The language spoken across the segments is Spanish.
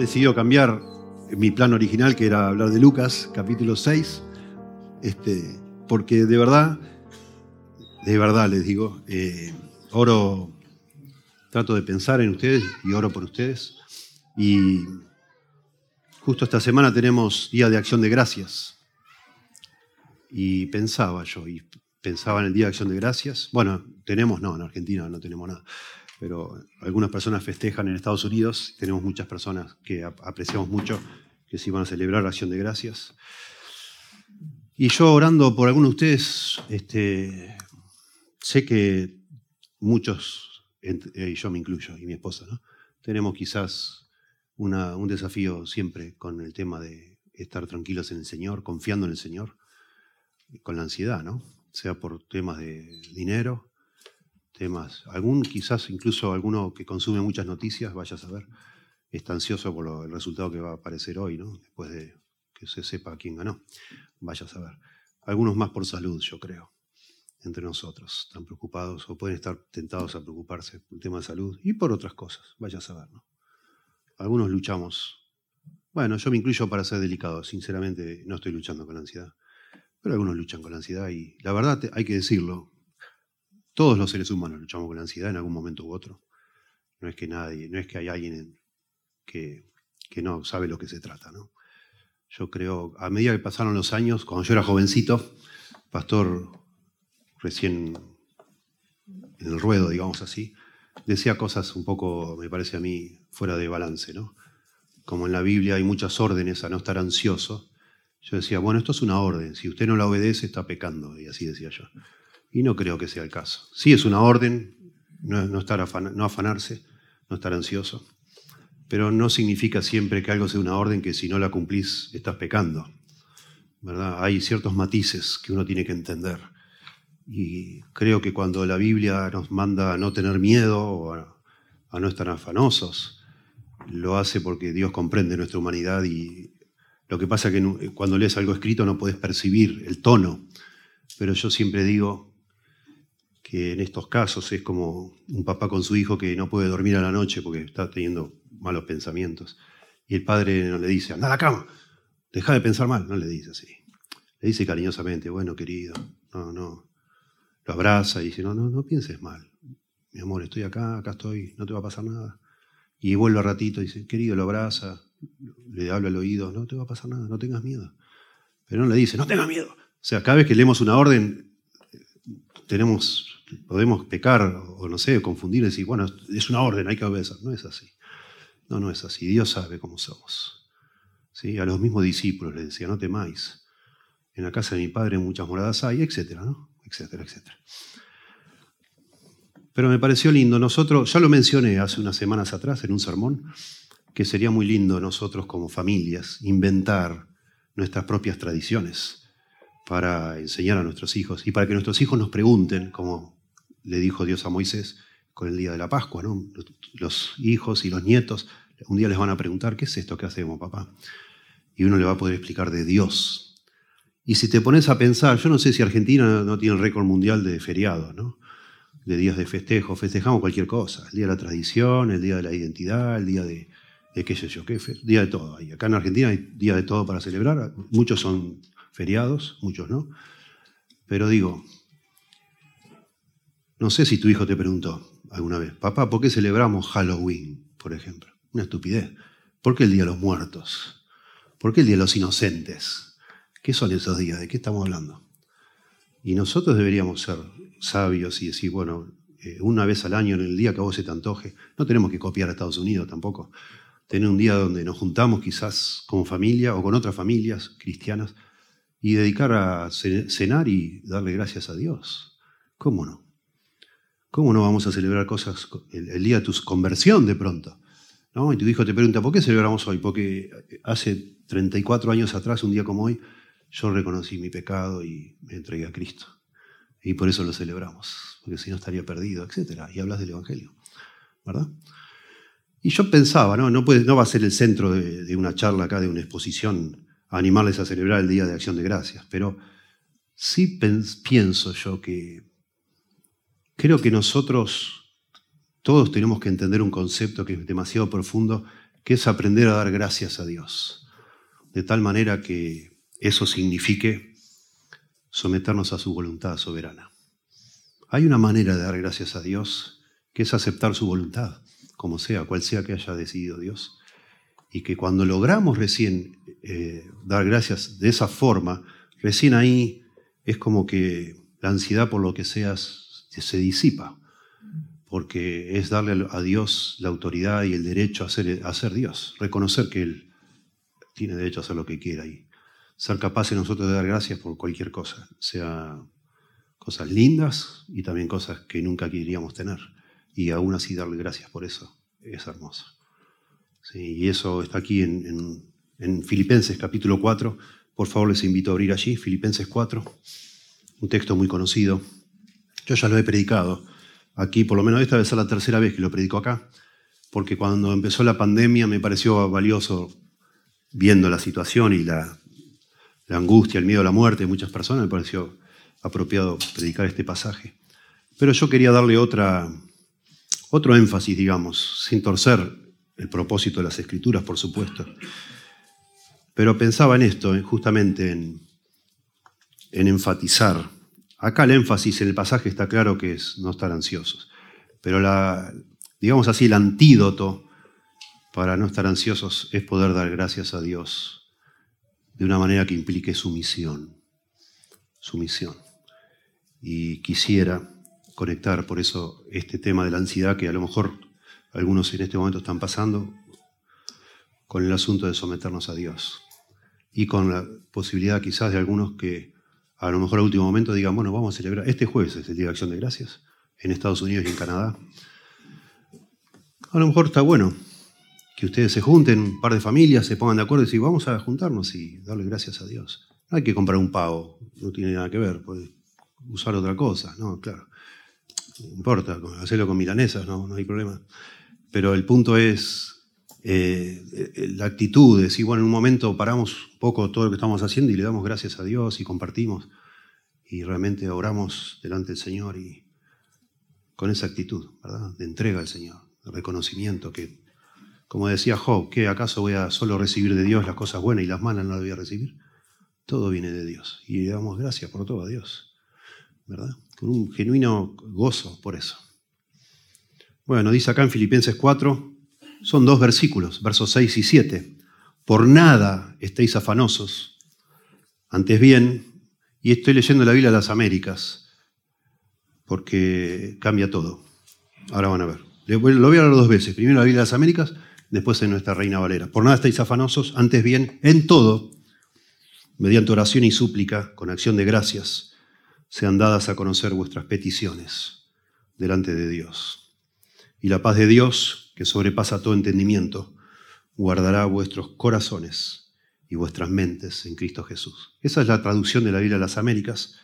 he cambiar mi plan original, que era hablar de Lucas, capítulo 6, este, porque de verdad, de verdad les digo, eh, oro, trato de pensar en ustedes y oro por ustedes. Y justo esta semana tenemos Día de Acción de Gracias. Y pensaba yo, y pensaba en el Día de Acción de Gracias. Bueno, tenemos, no, en Argentina no tenemos nada pero algunas personas festejan en Estados Unidos, tenemos muchas personas que apreciamos mucho que se van a celebrar Acción de Gracias. Y yo orando por algunos de ustedes, este, sé que muchos, y yo me incluyo, y mi esposa, ¿no? tenemos quizás un desafío siempre con el tema de estar tranquilos en el Señor, confiando en el Señor, con la ansiedad, ¿no? sea por temas de dinero, temas. Algún, quizás incluso alguno que consume muchas noticias, vaya a saber, está ansioso por el resultado que va a aparecer hoy, ¿no? Después de que se sepa quién ganó. Vaya a saber. Algunos más por salud, yo creo, entre nosotros. Están preocupados o pueden estar tentados a preocuparse por el tema de salud y por otras cosas, vaya a saber, ¿no? Algunos luchamos. Bueno, yo me incluyo para ser delicado. Sinceramente, no estoy luchando con la ansiedad. Pero algunos luchan con la ansiedad y la verdad hay que decirlo, todos los seres humanos luchamos con la ansiedad en algún momento u otro. No es que nadie, no es que hay alguien que, no sabe lo que se trata, ¿no? Yo creo, a medida que pasaron los años, cuando yo era jovencito, pastor recién en el ruedo, digamos así, decía cosas un poco, me parece a mí, fuera de balance, ¿no? Como en la Biblia hay muchas órdenes a no estar ansioso, yo decía, bueno, esto es una orden, si usted no la obedece está pecando, y así decía yo. Y no creo que sea el caso. Sí es una orden, no, estar no afanarse, no estar ansioso, pero no significa siempre que algo sea una orden que si no la cumplís estás pecando. ¿verdad? Hay ciertos matices que uno tiene que entender. Y creo que cuando la Biblia nos manda a no tener miedo o a, no estar afanosos, lo hace porque Dios comprende nuestra humanidad y lo que pasa es que cuando lees algo escrito no puedes percibir el tono, pero yo siempre digo, que en estos casos es como un papá con su hijo que no puede dormir a la noche porque está teniendo malos pensamientos. Y el padre no le dice, anda a la cama, deja de pensar mal, no le dice así. Le dice cariñosamente, bueno, querido, no, no. Lo abraza y dice, no, no, no pienses mal. Mi amor, estoy acá, acá estoy, no te va a pasar nada. Y vuelve a ratito dice, querido, lo abraza, le habla al oído, no te va a pasar nada, no tengas miedo. Pero no le dice, no tengas miedo. O sea, cada vez que leemos una orden, tenemos podemos pecar o no sé, confundir y decir, bueno, es una orden, hay que obedecer. No es así. No, no es así. Dios sabe cómo somos. ¿Sí? A los mismos discípulos les decía, no temáis. En la casa de mi padre muchas moradas hay, etcétera. Etcétera, etcétera. Pero me pareció lindo. Nosotros, ya lo mencioné hace unas semanas atrás en un sermón, que sería muy lindo nosotros como familias inventar nuestras propias tradiciones para enseñar a nuestros hijos y para que nuestros hijos nos pregunten, como le dijo Dios a Moisés con el día de la Pascua, ¿no? Los hijos y los nietos un día les van a preguntar, ¿qué es esto que hacemos, papá? Y uno le va a poder explicar de Dios. Y si te pones a pensar, yo no sé si Argentina no tiene récord mundial de feriados, ¿no? De días de festejo, festejamos cualquier cosa, el día de la tradición, el día de la identidad, el día de, qué sé yo, qué, día de todo. acá en Argentina hay día de todo para celebrar, muchos son feriados, muchos no. Pero digo, no sé si tu hijo te preguntó alguna vez, papá, ¿por qué celebramos Halloween, por ejemplo? Una estupidez. ¿Por qué el Día de los Muertos? ¿Por qué el Día de los Inocentes? ¿Qué son esos días? ¿De qué estamos hablando? Y nosotros deberíamos ser sabios y decir, bueno, eh, una vez al año, en el día que a vos se te antoje, no tenemos que copiar a Estados Unidos tampoco. Tener un día donde nos juntamos quizás como familia o con otras familias cristianas y dedicar a cenar y darle gracias a Dios. ¿Cómo no? ¿Cómo no vamos a celebrar cosas el, día de tu conversión de pronto? ¿No? Y tu hijo te pregunta, ¿por qué celebramos hoy? Porque hace 34 años atrás, un día como hoy, yo reconocí mi pecado y me entregué a Cristo. Y por eso lo celebramos, porque si no estaría perdido, etc. Y hablas del Evangelio, ¿verdad? Y yo pensaba, no, no, va a ser el centro de, una charla acá, de una exposición, animarles a celebrar el Día de Acción de Gracias, pero sí pienso yo que Creo que nosotros todos tenemos que entender un concepto que es demasiado profundo, que es aprender a dar gracias a Dios, de tal manera que eso signifique someternos a su voluntad soberana. Hay una manera de dar gracias a Dios que es aceptar su voluntad, como sea, cual sea que haya decidido Dios. Y que cuando logramos recién eh, dar gracias de esa forma, recién ahí es como que la ansiedad por lo que seas se disipa, porque es darle a Dios la autoridad y el derecho a ser, a ser Dios, reconocer que Él tiene derecho a hacer lo que quiera y ser capaces nosotros de dar gracias por cualquier cosa, sea cosas lindas y también cosas que nunca queríamos tener, y aún así darle gracias por eso, es hermoso. y eso está aquí en, en Filipenses capítulo 4, por favor les invito a abrir allí, Filipenses 4, un texto muy conocido. Yo ya lo he predicado aquí, por lo menos esta vez es la tercera vez que lo predico acá, porque cuando empezó la pandemia me pareció valioso, viendo la situación y la, angustia, el miedo a la muerte de muchas personas, me pareció apropiado predicar este pasaje. Pero yo quería darle otro énfasis, digamos, sin torcer el propósito de las escrituras, por supuesto. Pero pensaba en esto, justamente en, en enfatizar. Acá el énfasis en el pasaje está claro que es no estar ansiosos, pero la, digamos así, el antídoto para no estar ansiosos es poder dar gracias a Dios de una manera que implique sumisión, sumisión. Y quisiera conectar por eso este tema de la ansiedad que a lo mejor algunos en este momento están pasando con el asunto de someternos a Dios y con la posibilidad quizás de algunos que a lo mejor al último momento digan, bueno, vamos a celebrar, este jueves es el Día de Acción de Gracias, en Estados Unidos y en Canadá. A lo mejor está bueno que ustedes se junten, un par de familias, se pongan de acuerdo y decir, vamos a juntarnos y darle gracias a Dios. No hay que comprar un pavo, no tiene nada que ver, puede usar otra cosa, no, claro. No importa, hacerlo con milanesas, no, no hay problema. Pero el punto es eh, eh, la actitud de decir, bueno, en un momento paramos un poco todo lo que estamos haciendo y le damos gracias a Dios y compartimos y realmente oramos delante del Señor y con esa actitud, ¿verdad? De entrega al Señor, de reconocimiento que, como decía Job, ¿qué acaso voy a solo recibir de Dios las cosas buenas y las malas no las voy a recibir? Todo viene de Dios y le damos gracias por todo a Dios, ¿verdad? Con un genuino gozo por eso. Bueno, dice acá en Filipenses 4, son dos versículos, versos 6 y 7. Por nada estéis afanosos. Antes bien, y estoy leyendo la Biblia de las Américas, porque cambia todo. Ahora van a ver. Lo voy a hablar dos veces. Primero la Biblia de las Américas, después en nuestra Reina Valera. Por nada estáis afanosos, antes bien, en todo, mediante oración y súplica, con acción de gracias, sean dadas a conocer vuestras peticiones delante de Dios. Y la paz de Dios, que sobrepasa todo entendimiento, guardará vuestros corazones y vuestras mentes en Cristo Jesús. Esa es la traducción de la Biblia de las Américas,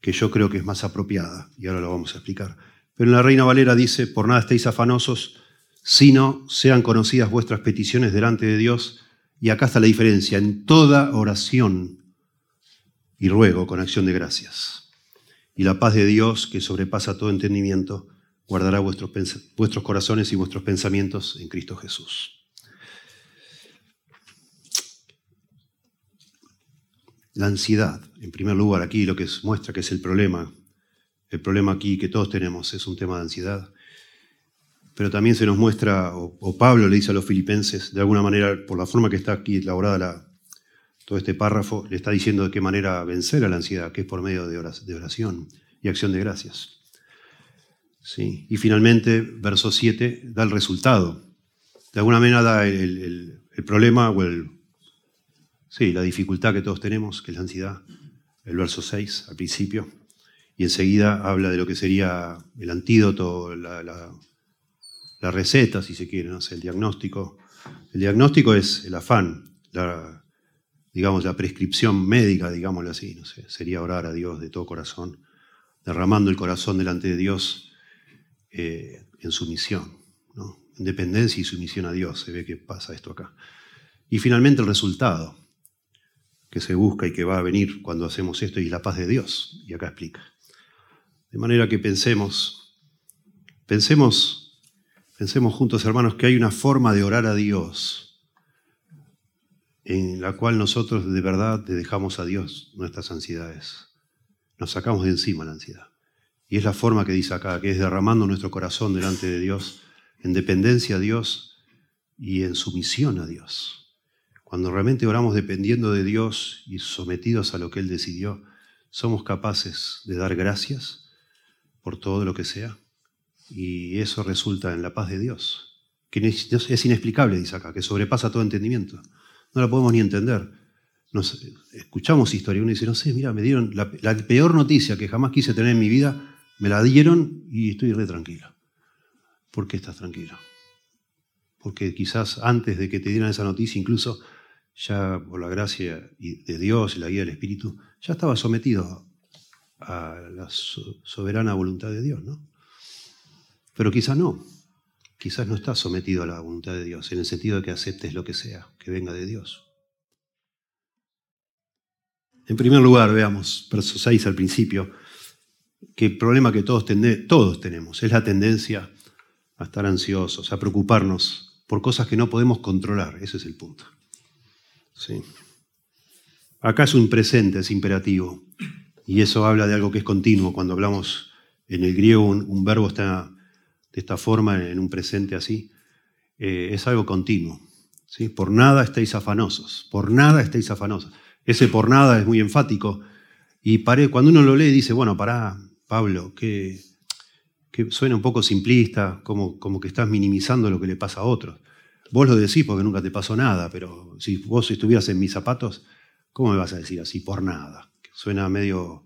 que yo creo que es más apropiada, y ahora lo vamos a explicar. Pero en la Reina Valera dice, por nada estéis afanosos, sino sean conocidas vuestras peticiones delante de Dios, y acá está la diferencia, en toda oración y ruego con acción de gracias. Y la paz de Dios, que sobrepasa todo entendimiento, guardará vuestros, vuestros corazones y vuestros pensamientos en Cristo Jesús. La ansiedad, en primer lugar, aquí lo que muestra que es el problema. El problema aquí que todos tenemos es un tema de ansiedad. Pero también se nos muestra, o, Pablo le dice a los filipenses, de alguna manera, por la forma que está aquí elaborada la, todo este párrafo, le está diciendo de qué manera vencer a la ansiedad, que es por medio de oración y acción de gracias. ¿Sí? Y finalmente, verso 7 da el resultado. De alguna manera da el, problema o el, sí, la dificultad que todos tenemos, que es la ansiedad. El verso 6 al principio. Y enseguida habla de lo que sería el antídoto, la, la, receta, si se quiere, ¿no? el diagnóstico. El diagnóstico es el afán, la, digamos, la prescripción médica, digámoslo así, no sé, sería orar a Dios de todo corazón, derramando el corazón delante de Dios eh, en sumisión, ¿no? en dependencia y sumisión a Dios. Se ve que pasa esto acá. Y finalmente el resultado que se busca y que va a venir cuando hacemos esto y la paz de Dios. Y acá explica. De manera que pensemos, pensemos Pensemos juntos, hermanos, que hay una forma de orar a Dios en la cual nosotros de verdad le dejamos a Dios nuestras ansiedades. Nos sacamos de encima la ansiedad. Y es la forma que dice acá, que es derramando nuestro corazón delante de Dios, en dependencia a Dios y en sumisión a Dios. Cuando realmente oramos dependiendo de Dios y sometidos a lo que Él decidió, somos capaces de dar gracias por todo lo que sea. Y eso resulta en la paz de Dios, que es inexplicable, dice acá, que sobrepasa todo entendimiento. No la podemos ni entender. Nos, escuchamos historia y uno dice, no sé, mira, me dieron la, la peor noticia que jamás quise tener en mi vida, me la dieron y estoy re tranquilo. ¿Por qué estás tranquilo? Porque quizás antes de que te dieran esa noticia, incluso ya por la gracia de Dios y la guía del Espíritu, ya estaba sometido a la soberana voluntad de Dios, ¿no? Pero quizás no. Quizás no estás sometido a la voluntad de Dios, en el sentido de que aceptes lo que sea, que venga de Dios. En primer lugar, veamos, verso 6 al principio, que el problema que todos, tenemos es la tendencia a estar ansiosos, a preocuparnos por cosas que no podemos controlar. Ese es el punto. ¿Sí? Acá es un presente, es imperativo. Y eso habla de algo que es continuo. Cuando hablamos en el griego, un, verbo está de esta forma, en un presente así, eh, es algo continuo. ¿sí? Por nada estáis afanosos. Por nada estáis afanosos. Ese por nada es muy enfático. Y cuando uno lo lee dice, bueno, pará, Pablo, que, suena un poco simplista, como, como que estás minimizando lo que le pasa a otros. Vos lo decís porque nunca te pasó nada, pero si vos estuvieras en mis zapatos, ¿cómo me vas a decir así? Por nada. Suena medio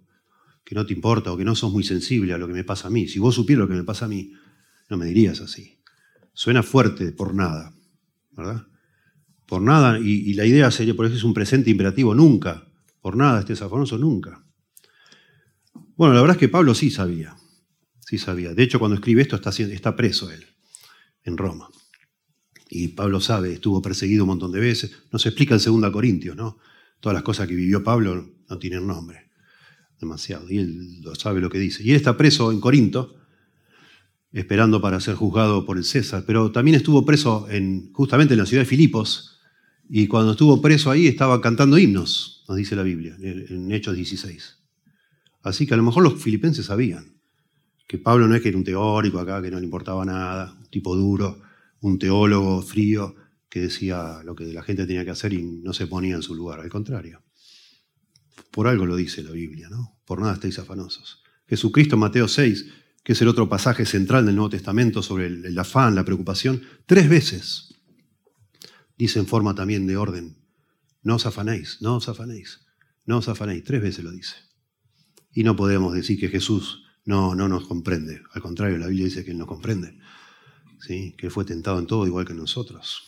que no te importa o que no sos muy sensible a lo que me pasa a mí. Si vos supieras lo que me pasa a mí, no me dirías así. Suena fuerte por nada, ¿verdad? Por nada, y, la idea sería, por eso es un presente imperativo, nunca. Por nada estés afanoso, nunca. Bueno, la verdad es que Pablo sí sabía, sí sabía. De hecho, cuando escribe esto está, preso él, en Roma. Y Pablo sabe, estuvo perseguido un montón de veces. Nos explica en 2 Corintios, ¿no? Todas las cosas que vivió Pablo no tienen nombre. Demasiado. Y él lo sabe lo que dice. Y él está preso en Corinto, esperando para ser juzgado por el César. Pero también estuvo preso en, justamente en la ciudad de Filipos. Y cuando estuvo preso ahí estaba cantando himnos, nos dice la Biblia, en Hechos 16. Así que a lo mejor los filipenses sabían que Pablo no es que era un teórico acá, que no le importaba nada, un tipo duro, un teólogo frío que decía lo que la gente tenía que hacer y no se ponía en su lugar. Al contrario. Por algo lo dice la Biblia, ¿no? Por nada estáis afanosos. Jesucristo, Mateo 6, que es el otro pasaje central del Nuevo Testamento sobre el, el afán, la preocupación, tres veces dice en forma también de orden, no os afanéis, no os afanéis, no os afanéis, tres veces lo dice. Y no podemos decir que Jesús no, no nos comprende. Al contrario, la Biblia dice que Él nos comprende. ¿sí? Que Él fue tentado en todo igual que nosotros.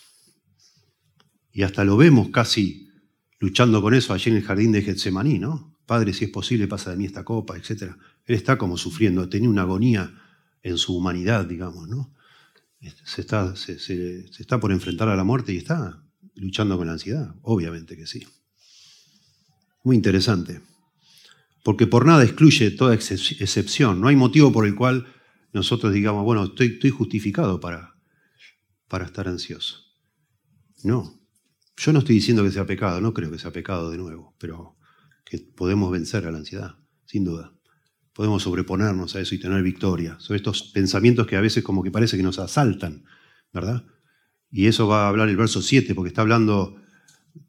Y hasta lo vemos casi luchando con eso allí en el jardín de Getsemaní, ¿no? Padre, si es posible, pasa de mí esta copa, etc. Él está como sufriendo, tenía una agonía en su humanidad, digamos, ¿no? Se está, se está por enfrentar a la muerte y está luchando con la ansiedad, obviamente que sí. Muy interesante porque por nada excluye toda excepción. No hay motivo por el cual nosotros digamos, bueno, estoy, justificado para, para estar ansioso. No, yo no estoy diciendo que sea pecado, no creo que sea pecado de nuevo, pero que podemos vencer a la ansiedad, sin duda. Podemos sobreponernos a eso y tener victoria sobre estos pensamientos que a veces como que parece que nos asaltan, ¿verdad? Y eso va a hablar el verso 7, porque está hablando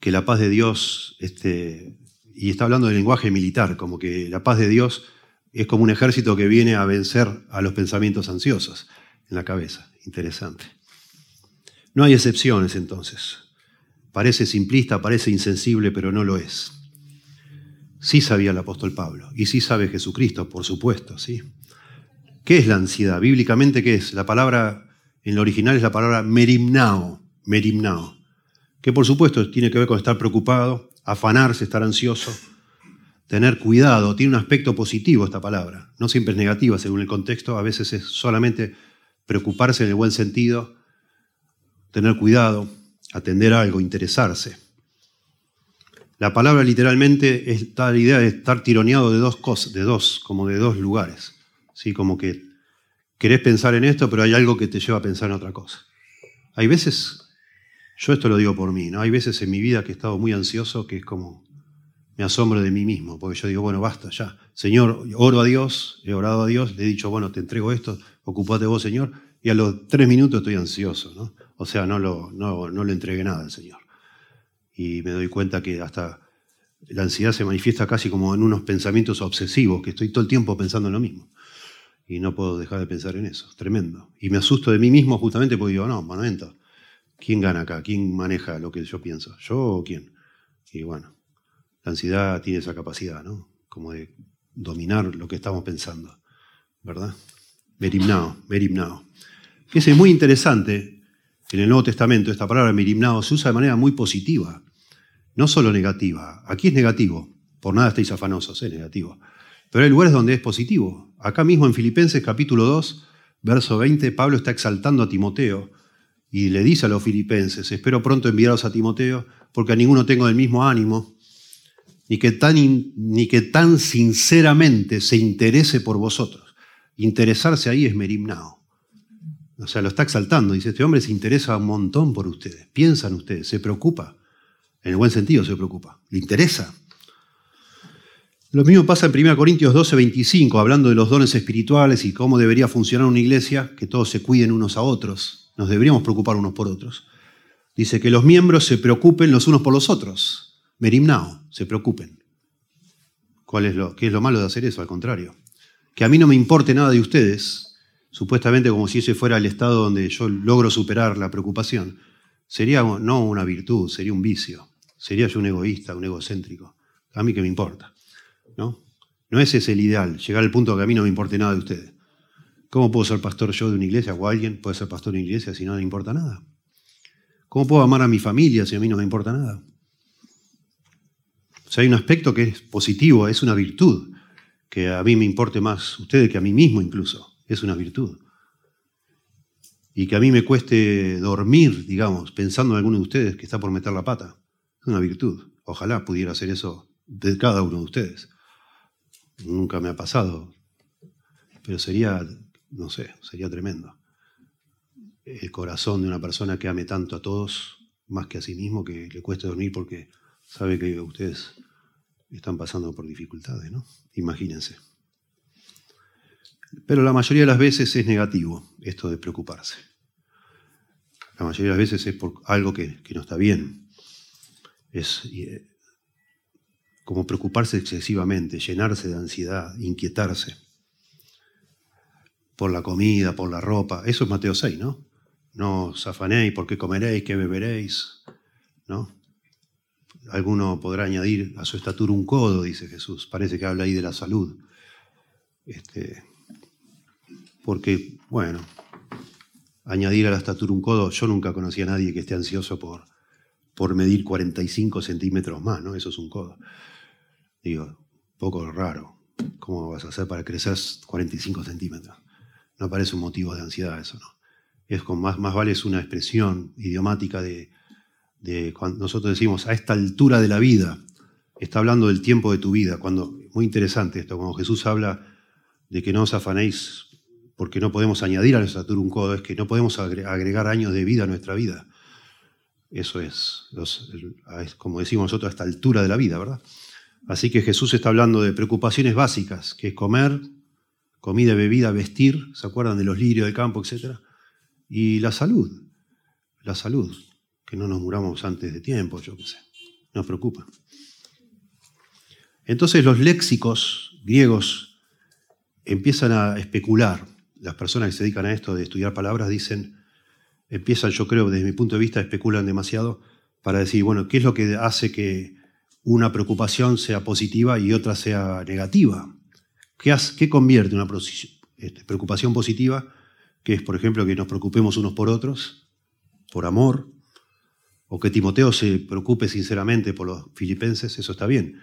que la paz de Dios este, y está hablando del lenguaje militar, como que la paz de Dios es como un ejército que viene a vencer a los pensamientos ansiosos en la cabeza. Interesante. No hay excepciones entonces. Parece simplista, parece insensible, pero no lo es. Sí sabía el apóstol Pablo, y sí sabe Jesucristo, por supuesto, ¿sí? ¿Qué es la ansiedad? Bíblicamente, ¿qué es? La palabra, en lo original es la palabra merimnao, merimnao, que por supuesto tiene que ver con estar preocupado, afanarse, estar ansioso, tener cuidado, tiene un aspecto positivo esta palabra, no siempre es negativa según el contexto, a veces es solamente preocuparse en el buen sentido, tener cuidado, atender algo, interesarse. La palabra literalmente está la idea de estar tironeado de dos cosas, de dos, como de dos lugares, ¿sí? como que, querés pensar en esto, pero hay algo que te lleva a pensar en otra cosa. Hay veces, yo esto lo digo por mí, ¿no? Hay veces en mi vida que he estado muy ansioso que es como me asombro de mí mismo, porque yo digo, bueno, basta, ya. Señor, oro a Dios, he orado a Dios, le he dicho, bueno, te entrego esto, ocupate vos, Señor, y a los tres minutos estoy ansioso, ¿no? O sea, no, lo, no, no le entregué nada al Señor. Y me doy cuenta que hasta la ansiedad se manifiesta casi como en unos pensamientos obsesivos, que estoy todo el tiempo pensando en lo mismo. Y no puedo dejar de pensar en eso, tremendo. Y me asusto de mí mismo justamente porque digo, no, momento, ¿quién gana acá? ¿Quién maneja lo que yo pienso? ¿Yo o quién? Y bueno, la ansiedad tiene esa capacidad, ¿no? Como de dominar lo que estamos pensando, ¿verdad? Merimnao, merimnao. Es muy interesante, en el Nuevo Testamento esta palabra merimnao se usa de manera muy positiva, no solo negativa. Aquí es negativo, por nada estáis afanosos, es negativo. Pero hay lugares donde es positivo. Acá mismo en Filipenses capítulo 2, verso 20, Pablo está exaltando a Timoteo y le dice a los filipenses, espero pronto enviaros a Timoteo porque a ninguno tengo del mismo ánimo ni que tan, ni que tan sinceramente se interese por vosotros. Interesarse ahí es merimnao. O sea, lo está exaltando. Dice, este hombre se interesa un montón por ustedes. Piensan ustedes, se preocupa. En el buen sentido se preocupa. Le interesa. Lo mismo pasa en 1 Corintios 12, 25, hablando de los dones espirituales y cómo debería funcionar una iglesia, que todos se cuiden unos a otros. Nos deberíamos preocupar unos por otros. Dice que los miembros se preocupen los unos por los otros. Merimnao, se preocupen. ¿Cuál es lo, ¿Qué es lo malo de hacer eso? Al contrario. Que a mí no me importe nada de ustedes, supuestamente como si ese fuera el estado donde yo logro superar la preocupación, sería no una virtud, sería un vicio. Sería yo un egoísta, un egocéntrico. A mí que me importa. ¿no? No ese es el ideal, llegar al punto que a mí no me importe nada de ustedes. ¿Cómo puedo ser pastor yo de una iglesia o alguien puede ser pastor de una iglesia si no me importa nada? ¿Cómo puedo amar a mi familia si a mí no me importa nada? O sea, hay un aspecto que es positivo, es una virtud, que a mí me importe más ustedes que a mí mismo incluso, es una virtud. Y que a mí me cueste dormir, digamos, pensando en alguno de ustedes que está por meter la pata, es una virtud. Ojalá pudiera hacer eso de cada uno de ustedes. Nunca me ha pasado, pero sería, no sé, sería tremendo. El corazón de una persona que ame tanto a todos, más que a sí mismo, que le cueste dormir porque sabe que ustedes están pasando por dificultades, ¿no? Imagínense. Pero la mayoría de las veces es negativo esto de preocuparse. La mayoría de las veces es por algo que, no está bien. Es eh, como preocuparse excesivamente, llenarse de ansiedad, inquietarse por la comida, por la ropa. Eso es Mateo 6, ¿no? No os afanéis por qué comeréis, qué beberéis, ¿no? Alguno podrá añadir a su estatura un codo, dice Jesús. Parece que habla ahí de la salud. Este, porque, bueno, añadir a la estatura un codo, yo nunca conocí a nadie que esté ansioso por, por medir 45 centímetros más, ¿no? Eso es un codo. Digo, poco raro. ¿Cómo vas a hacer para crecer 45 centímetros? No parece un motivo de ansiedad eso, ¿no? Es con más, más vale es una expresión idiomática de, cuando nosotros decimos a esta altura de la vida, está hablando del tiempo de tu vida. Cuando, muy interesante esto, cuando Jesús habla de que no os afanéis porque no podemos añadir a nuestra altura un codo, es que no podemos agregar años de vida a nuestra vida. Eso es, es, como decimos nosotros, a esta altura de la vida, ¿verdad? Así que Jesús está hablando de preocupaciones básicas, que es comer, comida, bebida, vestir, ¿se acuerdan de los lirios del campo, etcétera? Y la salud, la salud que no nos muramos antes de tiempo, yo qué sé. Nos preocupa. Entonces los léxicos griegos empiezan a especular. Las personas que se dedican a esto de estudiar palabras dicen, empiezan, yo creo, desde mi punto de vista, especulan demasiado para decir, bueno, ¿qué es lo que hace que una preocupación sea positiva y otra sea negativa? ¿Qué, qué convierte una este, preocupación positiva, que es, por ejemplo, que nos preocupemos unos por otros, por amor, o que Timoteo se preocupe sinceramente por los filipenses, eso está bien.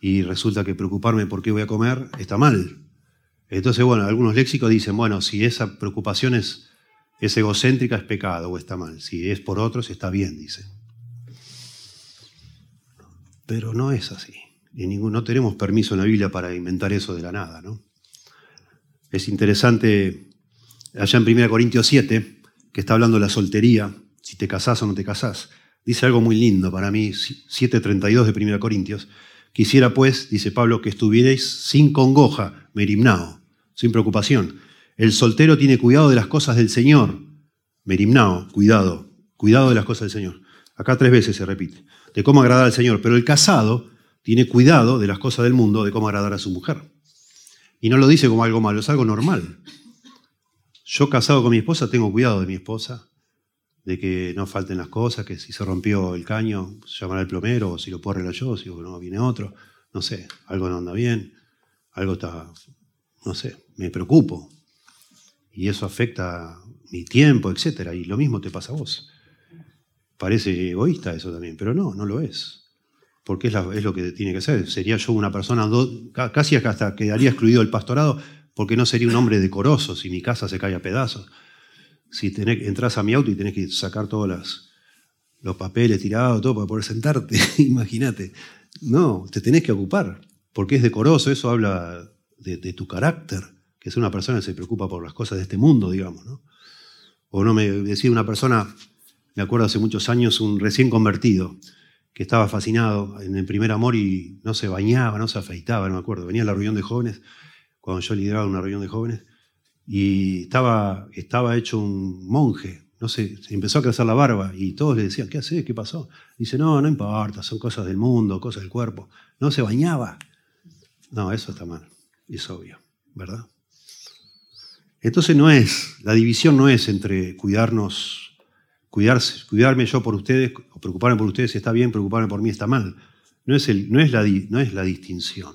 Y resulta que preocuparme por qué voy a comer está mal. Entonces, bueno, algunos léxicos dicen, bueno, si esa preocupación es, egocéntrica es pecado o está mal. Si es por otros está bien, dice. Pero no es así. No tenemos permiso en la Biblia para inventar eso de la nada, ¿no? Es interesante allá en 1 Corintios 7, que está hablando de la soltería, si te casás o no te casás, dice algo muy lindo para mí, 7.32 de 1 Corintios. Quisiera pues, dice Pablo, que estuvierais sin congoja, merimnao, sin preocupación. El soltero tiene cuidado de las cosas del Señor. Merimnao, cuidado, cuidado de las cosas del Señor. Acá tres veces se repite, de cómo agradar al Señor. Pero el casado tiene cuidado de las cosas del mundo, de cómo agradar a su mujer. Y no lo dice como algo malo, es algo normal. Yo casado con mi esposa tengo cuidado de mi esposa, de que no falten las cosas, que si se rompió el caño, llamará al plomero, o si lo puedo arreglar yo, si no viene otro, no sé, algo no anda bien, algo está, no sé, me preocupo. Y eso afecta mi tiempo, etc. Y lo mismo te pasa a vos. Parece egoísta eso también, pero no, no lo es. Porque es, lo que tiene que ser. Sería yo una persona, casi hasta quedaría excluido el pastorado, porque no sería un hombre decoroso si mi casa se cae a pedazos. Si entras a mi auto y tenés que sacar todos los papeles tirados, todo para poder sentarte, imagínate. No, te tenés que ocupar, porque es decoroso, eso habla de, de, tu carácter, que es una persona que se preocupa por las cosas de este mundo, digamos. ¿no? O no me decía una persona, me acuerdo hace muchos años, un recién convertido, que estaba fascinado en el primer amor y no se bañaba, no se afeitaba, no me acuerdo. Venía a la reunión de jóvenes, cuando yo lideraba una reunión de jóvenes, y estaba, estaba hecho un monje. No sé, se empezó a crecer la barba y todos le decían, ¿qué haces? ¿Qué pasó? Dice, no, no importa, son cosas del mundo, cosas del cuerpo. No se bañaba. No, eso está mal, es obvio, ¿verdad? Entonces no es, la división no es entre cuidarnos, cuidarse, cuidarme yo por ustedes o preocuparme por ustedes está bien, preocuparme por mí está mal. No es, el, no es, la, no es la distinción.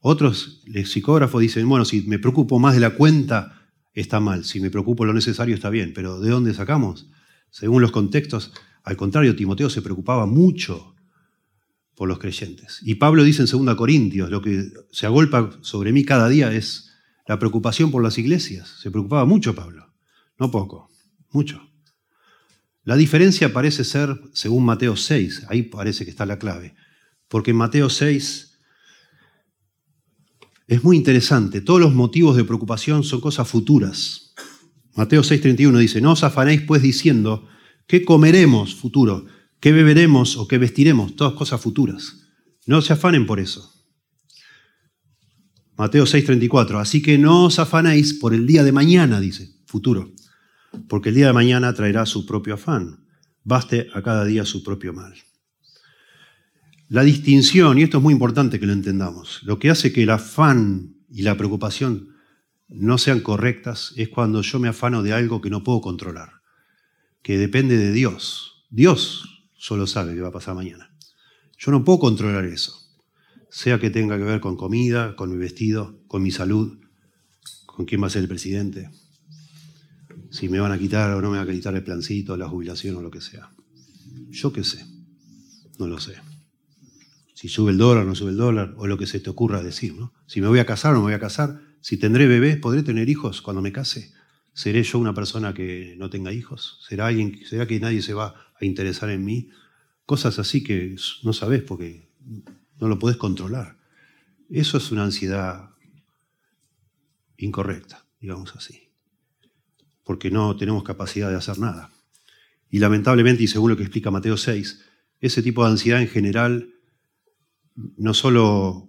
Otros lexicógrafos dicen, bueno, si me preocupo más de la cuenta, está mal. Si me preocupo lo necesario, está bien. Pero ¿de dónde sacamos? Según los contextos, al contrario, Timoteo se preocupaba mucho por los creyentes. Y Pablo dice en 2 Corintios, lo que se agolpa sobre mí cada día es la preocupación por las iglesias. Se preocupaba mucho Pablo, no poco, mucho. La diferencia parece ser, según Mateo 6, ahí parece que está la clave, porque en Mateo 6 es muy interesante, todos los motivos de preocupación son cosas futuras. Mateo 6:31 dice, no os afanéis pues diciendo, ¿qué comeremos futuro? ¿Qué beberemos o qué vestiremos? Todas cosas futuras. No se afanen por eso. Mateo 6:34. Así que no os afanéis por el día de mañana, dice, futuro, porque el día de mañana traerá su propio afán. Baste a cada día su propio mal. La distinción, y esto es muy importante que lo entendamos, lo que hace que el afán y la preocupación no sean correctas es cuando yo me afano de algo que no puedo controlar, que depende de Dios. Dios solo sabe qué va a pasar mañana. Yo no puedo controlar eso sea que tenga que ver con comida, con mi vestido, con mi salud, con quién va a ser el presidente, si me van a quitar o no me van a quitar el plancito, la jubilación o lo que sea. Yo qué sé, no lo sé. Si sube el dólar o no sube el dólar, o lo que se te ocurra decir, ¿no? Si me voy a casar o no me voy a casar, si tendré bebés, ¿podré tener hijos cuando me case? ¿Seré yo una persona que no tenga hijos? ¿Será, alguien, ¿Será que nadie se va a interesar en mí? Cosas así que no sabes porque no lo puedes controlar. Eso es una ansiedad incorrecta, digamos así, porque no tenemos capacidad de hacer nada. Y lamentablemente, y según lo que explica Mateo 6, ese tipo de ansiedad en general no solo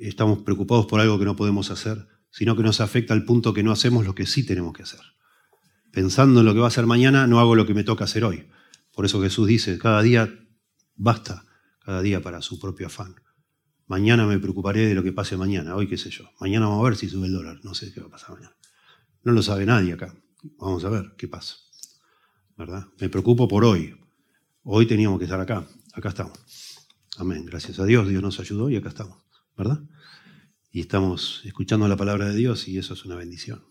estamos preocupados por algo que no podemos hacer, sino que nos afecta al punto que no hacemos lo que sí tenemos que hacer. Pensando en lo que va a ser mañana, no hago lo que me toca hacer hoy. Por eso Jesús dice, cada día basta cada día para su propio afán. Mañana me preocuparé de lo que pase mañana, hoy qué sé yo. Mañana vamos a ver si sube el dólar, no sé qué va a pasar mañana. No lo sabe nadie acá. Vamos a ver qué pasa. ¿Verdad? Me preocupo por hoy. Hoy teníamos que estar acá. Acá estamos. Amén. Gracias a Dios, Dios nos ayudó y acá estamos. ¿Verdad? Y estamos escuchando la palabra de Dios y eso es una bendición.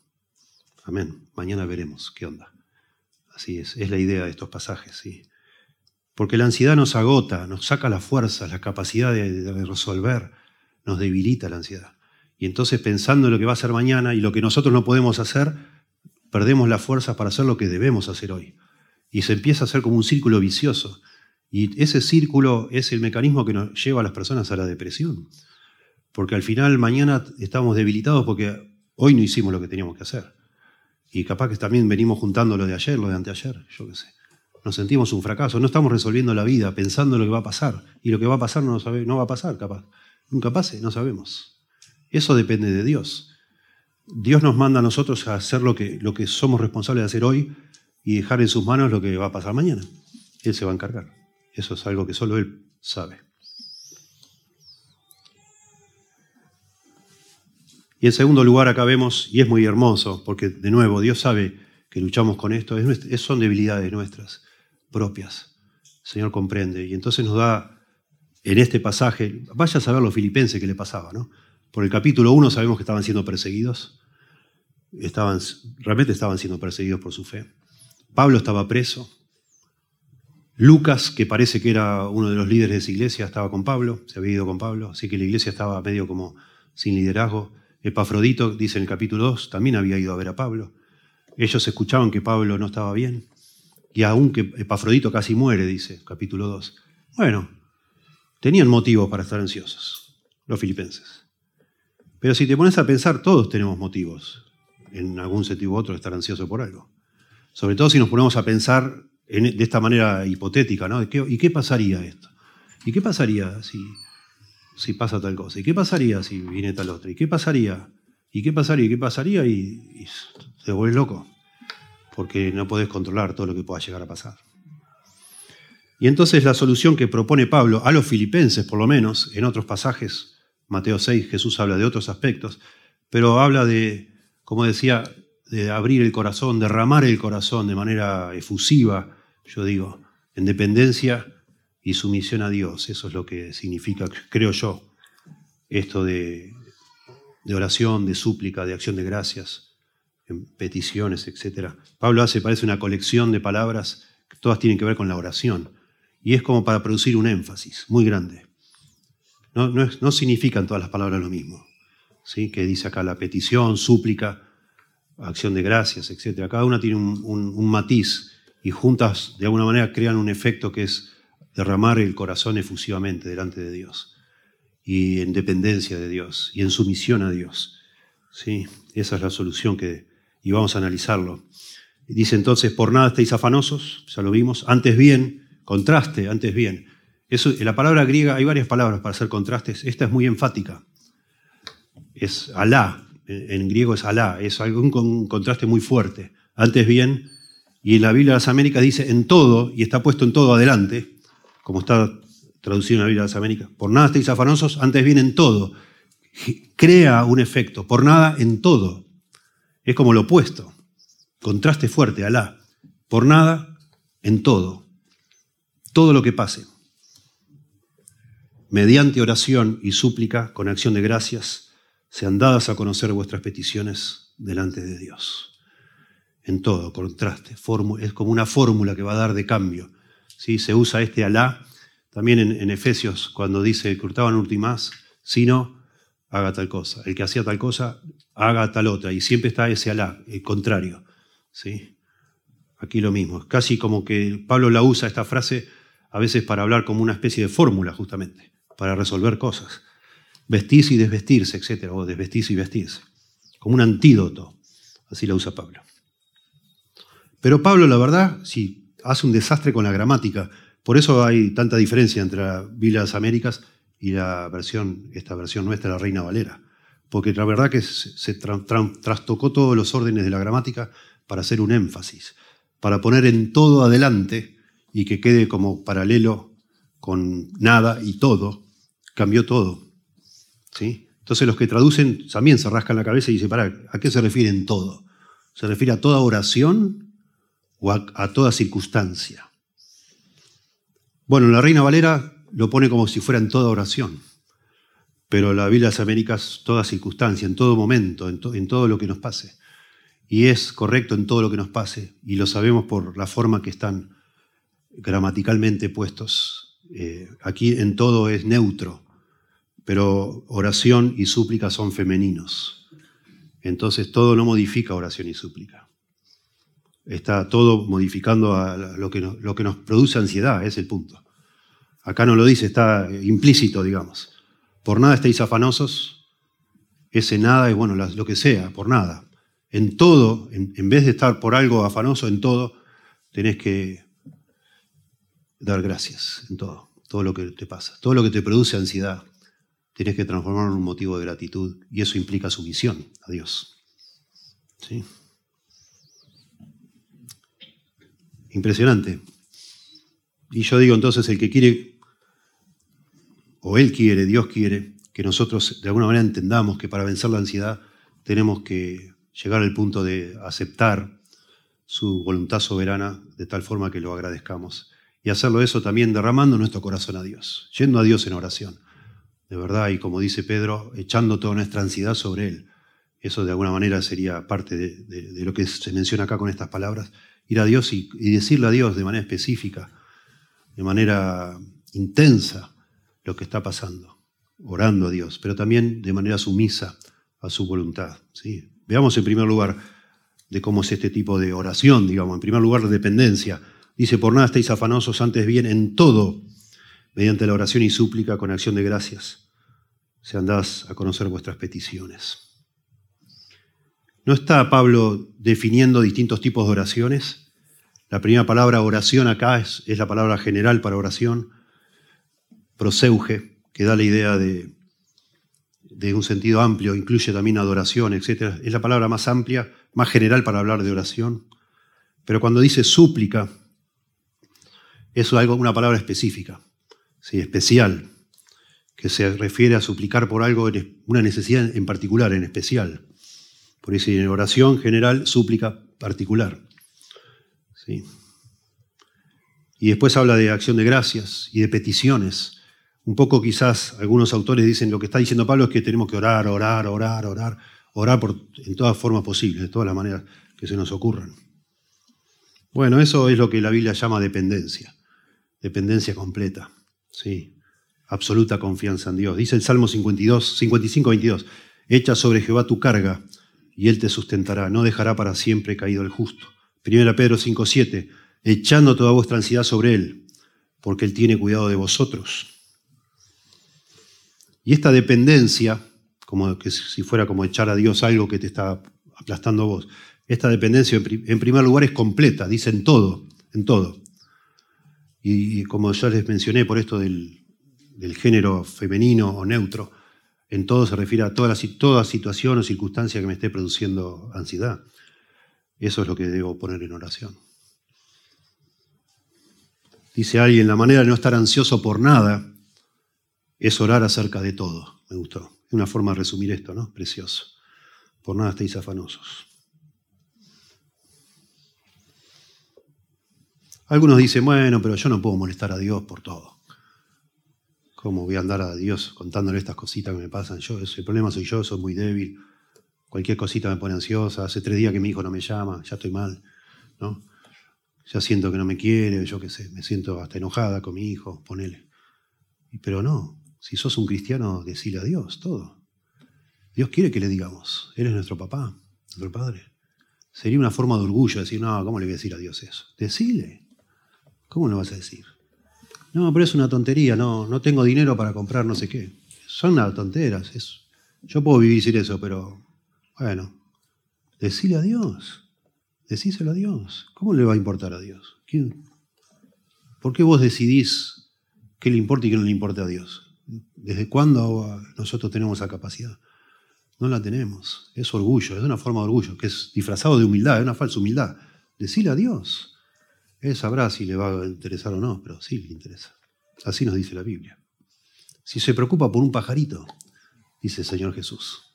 Amén. Mañana veremos qué onda. Así es, es la idea de estos pasajes, sí. Porque la ansiedad nos agota, nos saca las fuerzas, la capacidad de, resolver, nos debilita la ansiedad. Y entonces pensando en lo que va a ser mañana y lo que nosotros no podemos hacer, perdemos las fuerzas para hacer lo que debemos hacer hoy. Y se empieza a hacer como un círculo vicioso. Y ese círculo es el mecanismo que nos lleva a las personas a la depresión. Porque al final mañana estamos debilitados porque hoy no hicimos lo que teníamos que hacer. Y capaz que también venimos juntando lo de ayer, lo de anteayer, yo qué sé. Nos sentimos un fracaso, no estamos resolviendo la vida pensando en lo que va a pasar. Y lo que va a pasar no, sabe, no va a pasar, capaz. Nunca pase, no sabemos. Eso depende de Dios. Dios nos manda a nosotros a hacer lo que, lo que somos responsables de hacer hoy y dejar en sus manos lo que va a pasar mañana. Él se va a encargar. Eso es algo que solo Él sabe. Y en segundo lugar, acá vemos, y es muy hermoso, porque de nuevo Dios sabe que luchamos con esto, es, son debilidades nuestras propias. El Señor comprende. Y entonces nos da en este pasaje, vaya a saber los filipenses que le pasaba, ¿no? Por el capítulo 1 sabemos que estaban siendo perseguidos, estaban, realmente estaban siendo perseguidos por su fe. Pablo estaba preso. Lucas, que parece que era uno de los líderes de esa iglesia, estaba con Pablo, se había ido con Pablo, así que la iglesia estaba medio como sin liderazgo. Epafrodito, dice en el capítulo 2, también había ido a ver a Pablo. Ellos escuchaban que Pablo no estaba bien, y aún que Epafrodito casi muere, dice capítulo 2. Bueno, tenían motivos para estar ansiosos, los filipenses. Pero si te pones a pensar, todos tenemos motivos, en algún sentido u otro, de estar ansiosos por algo. Sobre todo si nos ponemos a pensar de esta manera hipotética, ¿no? ¿Y qué pasaría esto? ¿Y qué pasaría si, si pasa tal cosa? ¿Y qué pasaría si viene tal otra? ¿Y qué pasaría? ¿Y qué pasaría? ¿Y qué pasaría? Y, te vuelves loco, porque no podés controlar todo lo que pueda llegar a pasar. Y entonces la solución que propone Pablo a los filipenses, por lo menos, en otros pasajes, Mateo 6, Jesús habla de otros aspectos, pero habla de, como decía, de abrir el corazón, derramar el corazón de manera efusiva, yo digo, en dependencia y sumisión a Dios. Eso es lo que significa, creo yo, esto de, de oración, de súplica, de acción de gracias, en peticiones, etc. Pablo hace, parece una colección de palabras, que todas tienen que ver con la oración. Y es como para producir un énfasis muy grande. No, significan todas las palabras lo mismo. ¿sí? Que dice acá la petición, súplica, acción de gracias, etc. Cada una tiene un, matiz y juntas de alguna manera crean un efecto que es derramar el corazón efusivamente delante de Dios y en dependencia de Dios y en sumisión a Dios. ¿sí? Esa es la solución que, y vamos a analizarlo. Dice entonces, por nada estáis afanosos, ya lo vimos, antes bien, contraste, antes bien, en la palabra griega hay varias palabras para hacer contrastes. Esta es muy enfática. Es alá. En griego es alá. Es algún un contraste muy fuerte. Antes bien, y en la Biblia de las Américas dice en todo, y está puesto en todo adelante, como está traducido en la Biblia de las Américas. Por nada estéis afanosos, antes bien en todo. Crea un efecto. Por nada en todo. Es como lo opuesto. Contraste fuerte, alá. Por nada en todo. Todo lo que pase mediante oración y súplica, con acción de gracias, sean dadas a conocer vuestras peticiones delante de Dios. En todo, contraste, es como una fórmula que va a dar de cambio. ¿sí? Se usa este alá también en, Efesios cuando dice que hurtaban sino haga tal cosa. El que hacía tal cosa, haga tal otra. Y siempre está ese alá, el contrario. ¿sí? Aquí lo mismo. Casi como que Pablo la usa esta frase a veces para hablar como una especie de fórmula, justamente para resolver cosas. Vestirse y desvestirse, etc. O desvestirse y vestirse. Como un antídoto. Así lo usa Pablo. Pero Pablo, la verdad, sí, hace un desastre con la gramática. Por eso hay tanta diferencia entre la Biblia de las Américas y la versión, esta versión nuestra, la Reina Valera. Porque la verdad que se trastocó todos los órdenes de la gramática para hacer un énfasis, para poner en todo adelante y que quede como paralelo con nada y todo, cambió todo. ¿sí? Entonces los que traducen también se rascan la cabeza y dicen, para, ¿a qué se refiere en todo? ¿Se refiere a toda oración o a, toda circunstancia? Bueno, la Reina Valera lo pone como si fuera en toda oración, pero la Biblia de las Américas, toda circunstancia, en todo momento, en, todo lo que nos pase. Y es correcto en todo lo que nos pase, y lo sabemos por la forma que están gramaticalmente puestos. Eh, aquí en todo es neutro pero oración y súplica son femeninos. Entonces todo no modifica oración y súplica. Está todo modificando lo que, nos, lo produce ansiedad, es el punto. Acá no lo dice, está implícito, digamos. Por nada estéis afanosos, ese nada es bueno, lo que sea, por nada. En todo, en, vez de estar por algo afanoso en todo, tenés que dar gracias en todo, todo lo que te pasa, todo lo que te produce ansiedad, tienes que transformarlo en un motivo de gratitud y eso implica sumisión a Dios. ¿Sí? Impresionante. Y yo digo entonces, el que quiere, o Él quiere, Dios quiere, que nosotros de alguna manera entendamos que para vencer la ansiedad tenemos que llegar al punto de aceptar su voluntad soberana de tal forma que lo agradezcamos. Y hacerlo eso también derramando nuestro corazón a Dios, yendo a Dios en oración, de verdad, y como dice Pedro, echando toda nuestra ansiedad sobre Él. Eso de alguna manera sería parte de, lo que se menciona acá con estas palabras, ir a Dios y decirle a Dios de manera específica, de manera intensa lo que está pasando, orando a Dios, pero también de manera sumisa a su voluntad. ¿sí? Veamos en primer lugar de cómo es este tipo de oración, digamos, en primer lugar dependencia. Dice, por nada estáis afanosos, antes bien en todo, mediante la oración y súplica con acción de gracias, se andás a conocer vuestras peticiones. ¿No está Pablo definiendo distintos tipos de oraciones? La primera palabra oración acá es, la palabra general para oración, proseuge, que da la idea de, de un sentido amplio, incluye también adoración, etc. Es la palabra más amplia, más general para hablar de oración. Pero cuando dice súplica, es una palabra específica, ¿sí? especial, que se refiere a suplicar por algo, una necesidad en particular, en especial. Por eso en oración general, súplica particular. Y después habla de acción de gracias y de peticiones. Un poco quizás algunos autores dicen lo que está diciendo Pablo es que tenemos que orar, orar, orar, orar, orar en todas formas posibles, de todas las maneras que se nos ocurran. Bueno, eso es lo que la Biblia llama dependencia, dependencia completa, sí, absoluta confianza en Dios. Dice el Salmo 52, 55, 22, echa sobre Jehová tu carga y él te sustentará, no dejará para siempre caído el justo. 1 Pedro 5:7, echando toda vuestra ansiedad sobre Él, porque Él tiene cuidado de vosotros. Y esta dependencia, como que si fuera como echar a Dios algo que te está aplastando a vos, esta dependencia en primer lugar es completa, dice en todo, en todo. Y como ya les mencioné por esto del, género femenino o neutro, en todo se refiere a toda, situación o circunstancia que me esté produciendo ansiedad. Eso es lo que debo poner en oración. Dice alguien, la manera de no estar ansioso por nada es orar acerca de todo. Me gustó. Una forma de resumir esto, ¿no? Precioso. Por nada estéis afanosos. Algunos dicen, bueno, pero yo no puedo molestar a Dios por todo. ¿Cómo voy a andar a Dios contándole estas cositas que me pasan? Yo, el problema soy yo, soy muy débil. Cualquier cosita me pone ansiosa. Hace tres días que mi hijo no me llama, ya estoy mal. ¿no? Ya siento que no me quiere, yo qué sé, me siento hasta enojada con mi hijo, ponele. Pero no, si sos un cristiano, decile a Dios todo. Dios quiere que le digamos, Él es nuestro papá, nuestro padre. Sería una forma de orgullo decir, no, ¿cómo le voy a decir a Dios eso? Decile. ¿Cómo lo vas a decir? No, pero es una tontería, no, no tengo dinero para comprar no sé qué. Son unas tonteras. Yo puedo vivir sin eso, pero bueno, decile a Dios, decíselo a Dios. ¿Cómo le va a importar a Dios? ¿Por qué vos decidís qué le importa y qué no le importa a Dios? ¿Desde cuándo nosotros tenemos esa capacidad? No la tenemos. Es orgullo, es una forma de orgullo, que es disfrazado de humildad, es una falsa humildad. Decile a Dios. Él sabrá si le va a interesar o no, pero sí le interesa. Así nos dice la Biblia. Si se preocupa por un pajarito, dice el Señor Jesús,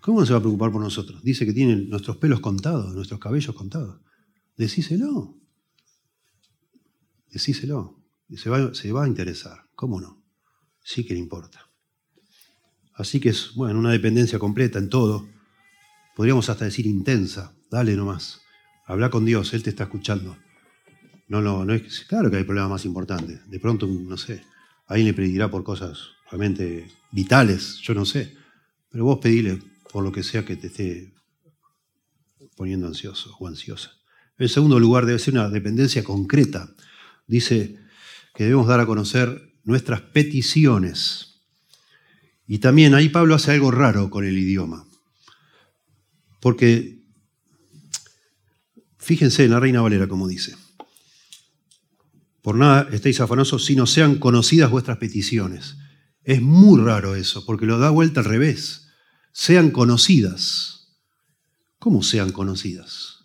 ¿Cómo se va a preocupar por nosotros? Dice que tiene nuestros pelos contados, nuestros cabellos contados. Decíselo. Decíselo. Se se va a interesar. ¿Cómo no? Sí que le importa. Así que es, bueno, una dependencia completa en todo. Podríamos hasta decir intensa. Dale nomás. Habla con Dios, Él te está escuchando. No, no, no es, claro que hay problemas más importantes. De pronto, no sé, alguien le pedirá por cosas realmente vitales, yo no sé. Pero vos pedile, por lo que sea que te esté poniendo ansioso o ansiosa. En segundo lugar, debe ser una dependencia concreta. Dice que debemos dar a conocer nuestras peticiones. Y también ahí Pablo hace algo raro con el idioma. Porque, fíjense en la Reina Valera como dice, por nada estéis afanosos, sino sean conocidas vuestras peticiones. Es muy raro eso, porque lo da vuelta al revés. Sean conocidas. ¿Cómo sean conocidas?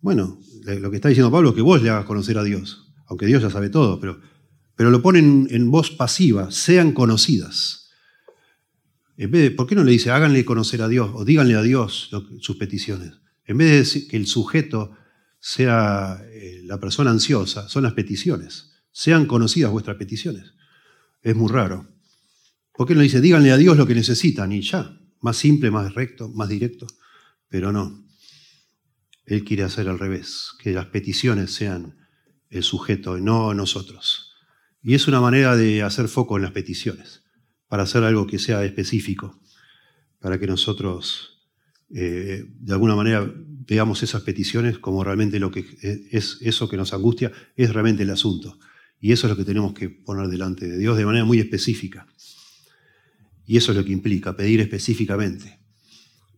Bueno, lo que está diciendo Pablo es que vos le hagas conocer a Dios, aunque Dios ya sabe todo, pero, pero lo ponen en voz pasiva, sean conocidas. ¿Por qué no le dice háganle conocer a Dios o díganle a Dios sus peticiones? En vez de decir que el sujeto sea eh, la persona ansiosa, son las peticiones. Sean conocidas vuestras peticiones. Es muy raro. ¿Por qué no dice díganle a Dios lo que necesitan y ya? Más simple, más recto, más directo. Pero no. Él quiere hacer al revés, que las peticiones sean el sujeto y no nosotros. Y es una manera de hacer foco en las peticiones, para hacer algo que sea específico, para que nosotros eh, de alguna manera veamos esas peticiones como realmente lo que es eso que nos angustia, es realmente el asunto. Y eso es lo que tenemos que poner delante de Dios de manera muy específica. Y eso es lo que implica, pedir específicamente.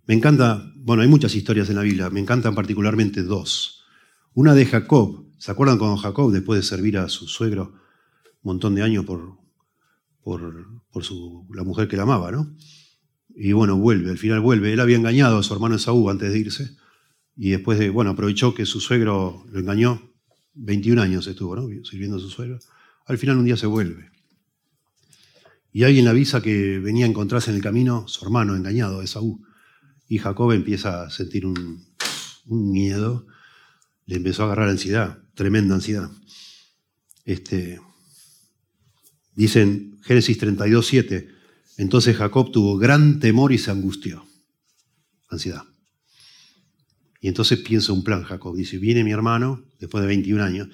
Me encanta, bueno, hay muchas historias en la Biblia, me encantan particularmente dos. Una de Jacob, ¿se acuerdan cuando Jacob, después de servir a su suegro un montón de años por, por, la mujer que la amaba, ¿no? Y bueno, vuelve, al final vuelve. Él había engañado a su hermano Esaú antes de irse. Y después de, bueno, aprovechó que su suegro lo engañó. 21 años estuvo, ¿no? Sirviendo a su suegro. Al final un día se vuelve. Y alguien le avisa que venía a encontrarse en el camino su hermano engañado, Esaú. Y Jacob empieza a sentir un, miedo, le empezó a agarrar ansiedad, tremenda ansiedad. Este, dicen Génesis 32, 7, entonces Jacob tuvo gran temor y se angustió. Ansiedad. Y entonces piensa un plan, Jacob. Dice, viene mi hermano, después de 21 años,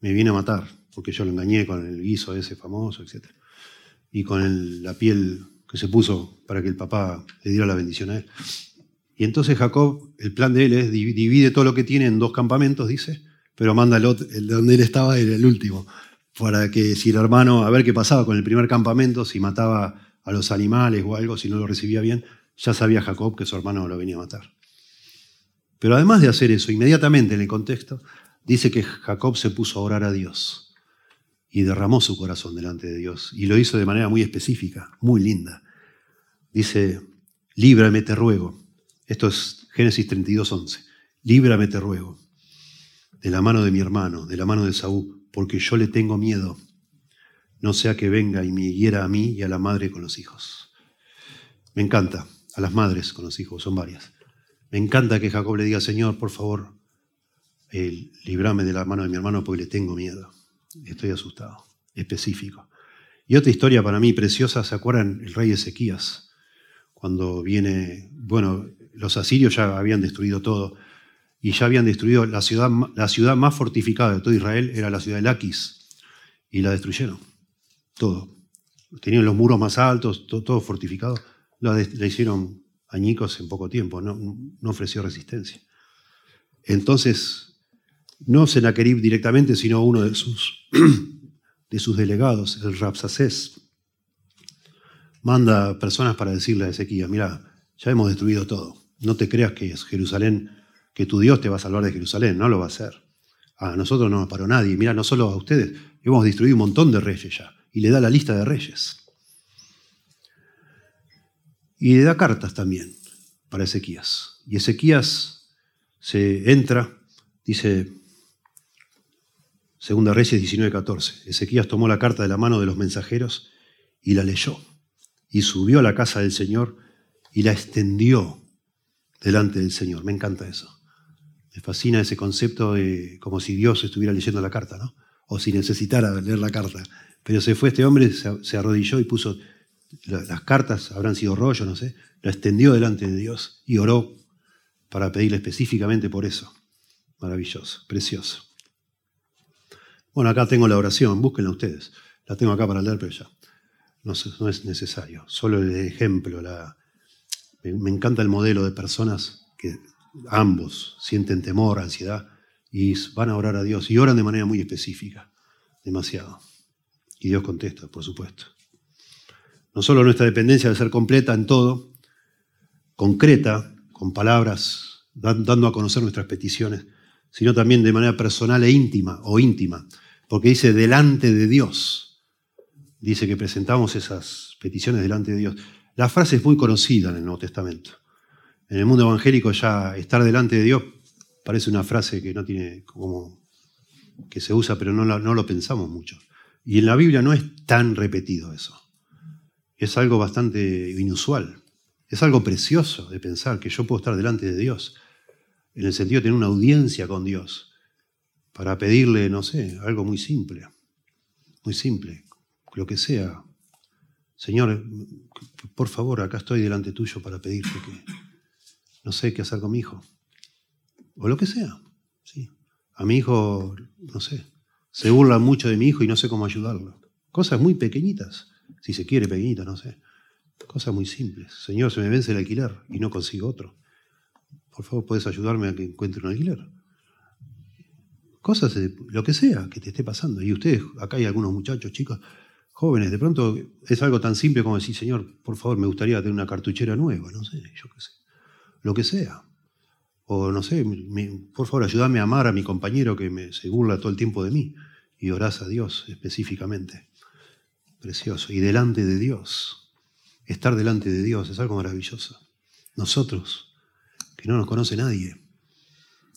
me viene a matar, porque yo lo engañé con el guiso ese famoso, etc. Y con la piel que se puso para que el papá le diera la bendición a él. Y entonces Jacob, el plan de él es divide todo lo que tiene en dos campamentos, dice, pero manda el, otro, donde él estaba era el último, para que si el hermano, a ver qué pasaba con el primer campamento, si mataba a los animales o algo, si no lo recibía bien, ya sabía Jacob que su hermano lo venía a matar. Pero además de hacer eso, inmediatamente en el contexto, dice que Jacob se puso a orar a Dios y derramó su corazón delante de Dios y lo hizo de manera muy específica, muy linda. Dice, líbrame, te ruego esto es Génesis 32, 11. Líbrame, te ruego, de la mano de mi hermano, de la mano de Saúl, porque yo le tengo miedo. No sea que venga y me hiera a mí y a la madre con los hijos. Me encanta, a las madres con los hijos, son varias. Me encanta que Jacob le diga, Señor, por favor, eh, líbrame de la mano de mi hermano porque le tengo miedo. Estoy asustado, específico. Y otra historia para mí preciosa, ¿se acuerdan? El rey Ezequías, cuando viene, bueno, los asirios ya habían destruido todo y ya habían destruido la ciudad, la ciudad más fortificada de todo Israel, era la ciudad de Laquis, y la destruyeron, todo. Tenían los muros más altos, todo, fortificado, la, hicieron añicos en poco tiempo, no, no ofreció resistencia. Entonces, no Senaquerib directamente, sino uno de sus, de sus delegados, el Rapsacés, manda personas para decirle a Ezequiel, mira, ya hemos destruido todo. No te creas que es Jerusalén, que tu Dios te va a salvar de Jerusalén, no lo va a hacer. A nosotros no nos paró nadie. Mira, no solo a ustedes, hemos destruido un montón de reyes ya. Y le da la lista de reyes. Y le da cartas también para Ezequías. Y Ezequías se entra, dice Segunda Reyes 19:14. Ezequías tomó la carta de la mano de los mensajeros y la leyó. Y subió a la casa del Señor y la extendió delante del Señor. Me encanta eso. Me fascina ese concepto de como si Dios estuviera leyendo la carta, ¿no? O si necesitara leer la carta. Pero se fue este hombre, se arrodilló y puso las cartas, habrán sido rollo, no sé, la extendió delante de Dios y oró para pedirle específicamente por eso. Maravilloso, precioso. Bueno, acá tengo la oración, búsquenla ustedes. La tengo acá para leer, pero ya. No, no es necesario. Solo el ejemplo, la, me, encanta el modelo de personas que ambos sienten temor, ansiedad y van a orar a Dios y oran de manera muy específica, demasiado. Y Dios contesta, por supuesto. No solo nuestra dependencia de ser completa en todo, concreta, con palabras, dando a conocer nuestras peticiones, sino también de manera personal e íntima o íntima, porque dice delante de Dios. Dice que presentamos esas peticiones delante de Dios. La frase es muy conocida en el Nuevo Testamento. En el mundo evangélico ya estar delante de Dios parece una frase que no tiene como que se usa, pero no, no lo pensamos mucho. Y en la Biblia no es tan repetido eso. Es algo bastante inusual. Es algo precioso de pensar que yo puedo estar delante de Dios, en el sentido de tener una audiencia con Dios, para pedirle, no sé, algo muy simple, muy simple, lo que sea. Señor, por favor, acá estoy delante tuyo para pedirte que no sé qué hacer con mi hijo. O lo que sea. ¿sí? A mi hijo, no sé, se burla mucho de mi hijo y no sé cómo ayudarlo. Cosas muy pequeñitas, si se quiere pequeñitas, no sé. Cosas muy simples. Señor, se me vence el alquiler y no consigo otro. Por favor, ¿puedes ayudarme a que encuentre un alquiler? Cosas, lo que sea que te esté pasando. Y ustedes, acá hay algunos muchachos, chicos, jóvenes, de pronto es algo tan simple como decir, Señor, por favor, me gustaría tener una cartuchera nueva, no sé, yo qué sé. Lo que sea. O no sé, por favor, ayúdame a amar a mi compañero que me, se burla todo el tiempo de mí. Y orás a Dios específicamente. Precioso. Y delante de Dios. Estar delante de Dios es algo maravilloso. Nosotros, que no nos conoce nadie,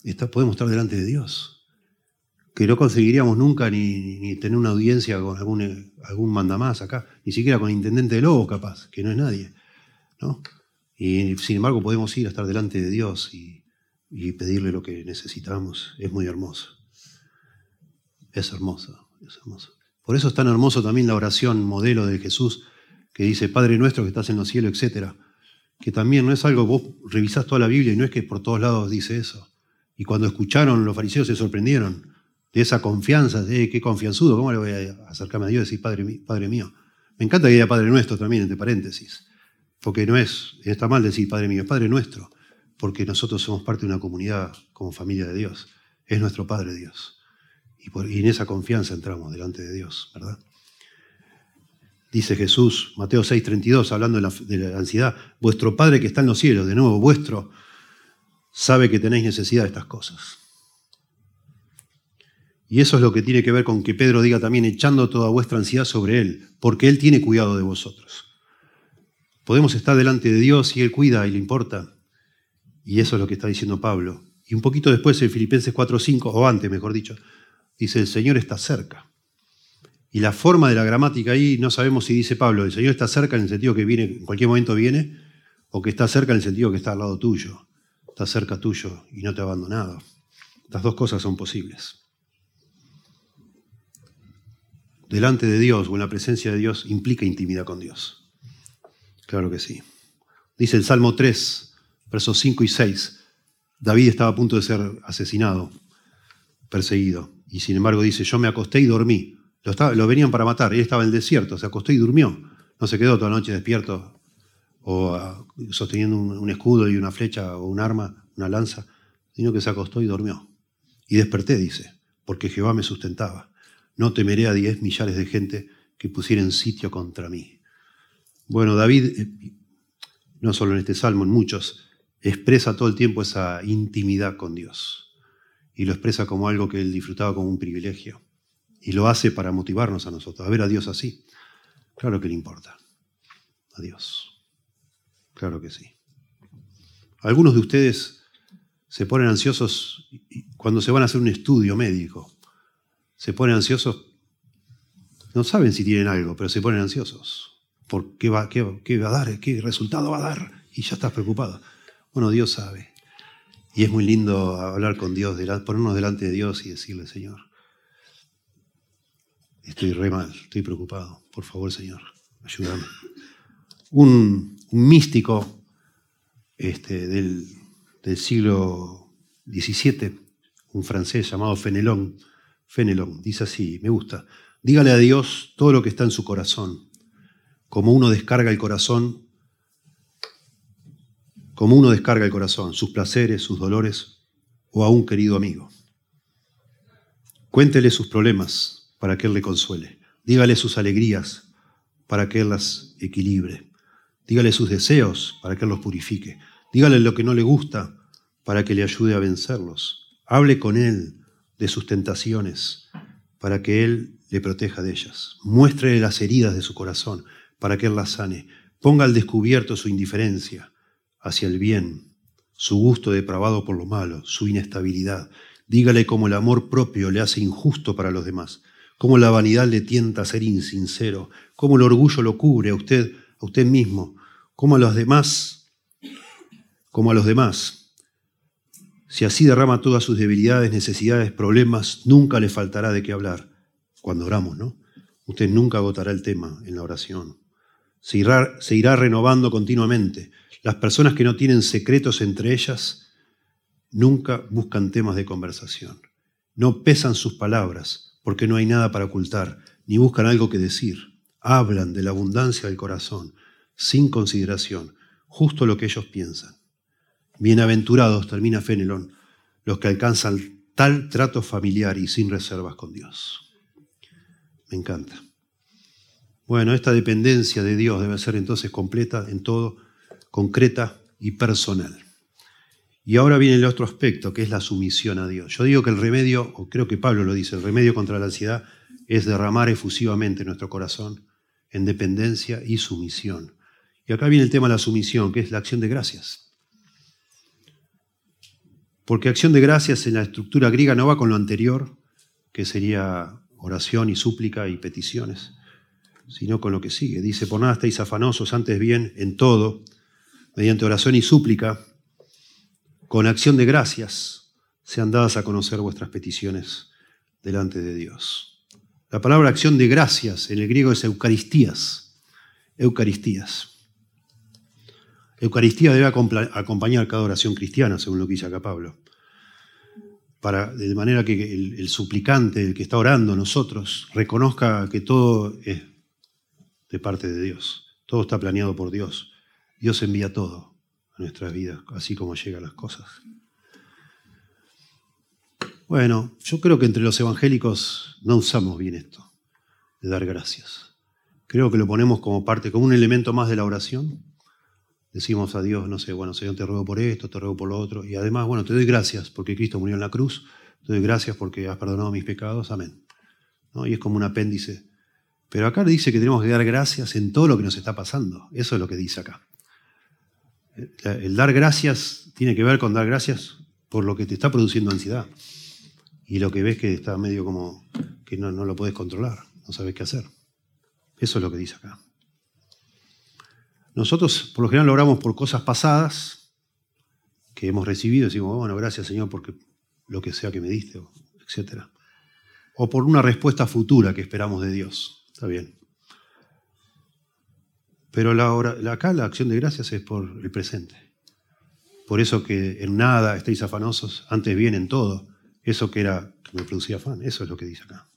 está, podemos estar delante de Dios. Que no conseguiríamos nunca ni, tener una audiencia con algún, algún mandamás acá, ni siquiera con el intendente de Lobo, capaz, que no es nadie. ¿no? Y sin embargo podemos ir a estar delante de Dios y pedirle lo que necesitamos. Es muy hermoso. Es hermoso, es hermoso. Por eso es tan hermoso también la oración modelo de Jesús que dice, Padre nuestro que estás en los cielos, etc. Que también no es algo, vos revisás toda la Biblia y no es que por todos lados dice eso. Y cuando escucharon los fariseos se sorprendieron de esa confianza, de qué confianzudo, ¿cómo le voy a acercarme a Dios y decir, Padre, Padre mío? Me encanta que diga Padre nuestro también, entre paréntesis, porque no es, está mal decir Padre mío, es Padre nuestro porque nosotros somos parte de una comunidad como familia de Dios. Es nuestro Padre Dios. Y, en esa confianza entramos delante de Dios, ¿verdad? Dice Jesús, Mateo 6:32, hablando de la, ansiedad, vuestro Padre que está en los cielos, de nuevo, vuestro, sabe que tenéis necesidad de estas cosas. Y eso es lo que tiene que ver con que Pedro diga también, echando toda vuestra ansiedad sobre Él, porque Él tiene cuidado de vosotros. Podemos estar delante de Dios y Él cuida y le importa, y eso es lo que está diciendo Pablo. Y un poquito después en Filipenses 4.5, o antes mejor dicho, dice, el Señor está cerca. Y la forma de la gramática ahí, no sabemos si dice Pablo, el Señor está cerca en el sentido que viene, en cualquier momento viene, o que está cerca en el sentido que está al lado tuyo, está cerca tuyo y no te ha abandonado. Las dos cosas son posibles. Delante de Dios o en la presencia de Dios implica intimidad con Dios. Claro que sí. Dice el Salmo 3, versos 5 y 6, David estaba a punto de ser asesinado, perseguido. Y sin embargo dice, yo me acosté y dormí. Lo, lo venían para matar, él estaba en el desierto, se acostó y durmió. No se quedó toda la noche despierto o ah, sosteniendo un, escudo y una flecha o un arma, una lanza, sino que se acostó y durmió. Y desperté, dice, porque Jehová me sustentaba. No temeré a diez millares de gente que pusieran sitio contra mí. Bueno, David, eh, no solo en este salmo, en muchos, expresa todo el tiempo esa intimidad con Dios. Y lo expresa como algo que él disfrutaba como un privilegio. Y lo hace para motivarnos a nosotros, a ver a Dios así. Claro que le importa. A Dios. Claro que sí. Algunos de ustedes se ponen ansiosos cuando se van a hacer un estudio médico. Se ponen ansiosos, no saben si tienen algo, pero se ponen ansiosos. ¿Por qué va, qué, qué va a dar? ¿Qué resultado va a dar? Y ya estás preocupado. Bueno, Dios sabe. Y es muy lindo hablar con Dios, ponernos delante de Dios y decirle, Señor, estoy re mal, estoy preocupado. Por favor, Señor, ayúdame. Un, místico este, del, siglo XVII, un francés llamado Fenelon, Fenelon, dice así, me gusta, dígale a Dios todo lo que está en su corazón. Como uno descarga el corazón como uno descarga el corazón, sus placeres, sus dolores o a un querido amigo. Cuéntele sus problemas para que Él le consuele. Dígale sus alegrías para que Él las equilibre. Dígale sus deseos para que Él los purifique. Dígale lo que no le gusta para que le ayude a vencerlos. Hable con él de sus tentaciones para que él le proteja de ellas. Muéstrele las heridas de su corazón para que él las sane. Ponga al descubierto su indiferencia hacia el bien, su gusto depravado por lo malo, su inestabilidad. Dígale cómo el amor propio le hace injusto para los demás, cómo la vanidad le tienta a ser insincero, cómo el orgullo lo cubre a usted, a usted mismo, cómo a los demás, como a los demás. Si así derrama todas sus debilidades, necesidades, problemas, nunca le faltará de qué hablar cuando oramos, ¿no? Usted nunca agotará el tema en la oración. Se irá, se irá renovando continuamente. Las personas que no tienen secretos entre ellas nunca buscan temas de conversación. No pesan sus palabras porque no hay nada para ocultar, ni buscan algo que decir. Hablan de la abundancia del corazón, sin consideración, justo lo que ellos piensan. Bienaventurados, termina Fenelon, los que alcanzan tal trato familiar y sin reservas con Dios. Me encanta. Bueno, esta dependencia de Dios debe ser entonces completa en todo, concreta y personal. Y ahora viene el otro aspecto, que es la sumisión a Dios. Yo digo que el remedio, o creo que Pablo lo dice, el remedio contra la ansiedad es derramar efusivamente nuestro corazón en dependencia y sumisión. Y acá viene el tema de la sumisión, que es la acción de gracias. Porque acción de gracias en la estructura griega no va con lo anterior, que sería oración y súplica y peticiones, sino con lo que sigue. Dice, por nada estáis afanosos, antes bien, en todo, mediante oración y súplica, con acción de gracias, sean dadas a conocer vuestras peticiones delante de Dios. La palabra acción de gracias en el griego es Eucaristías. Eucaristías. Eucaristía debe acompañar cada oración cristiana, según lo que dice acá Pablo para, de manera que el, suplicante, el que está orando, nosotros, reconozca que todo es de parte de Dios. Todo está planeado por Dios. Dios envía todo a nuestras vidas, así como llegan las cosas. Bueno, yo creo que entre los evangélicos no usamos bien esto, de dar gracias. Creo que lo ponemos como parte, como un elemento más de la oración, decimos a Dios, no sé, bueno, Señor, te ruego por esto, te ruego por lo otro. Y además, bueno, te doy gracias porque Cristo murió en la cruz, te doy gracias porque has perdonado mis pecados, amén. ¿No? Y es como un apéndice. Pero acá dice que tenemos que dar gracias en todo lo que nos está pasando. Eso es lo que dice acá. El dar gracias tiene que ver con dar gracias por lo que te está produciendo ansiedad. Y lo que ves que está medio como que no, lo puedes controlar, no sabes qué hacer. Eso es lo que dice acá. Nosotros por lo general lo oramos por cosas pasadas que hemos recibido, decimos, bueno, gracias Señor porque lo que sea que me diste, etc. O por una respuesta futura que esperamos de Dios. Está bien. Pero acá la acción de gracias es por el presente. Por eso que en nada estéis afanosos, antes bien en todo. Eso que era que me producía afán, eso es lo que dice acá.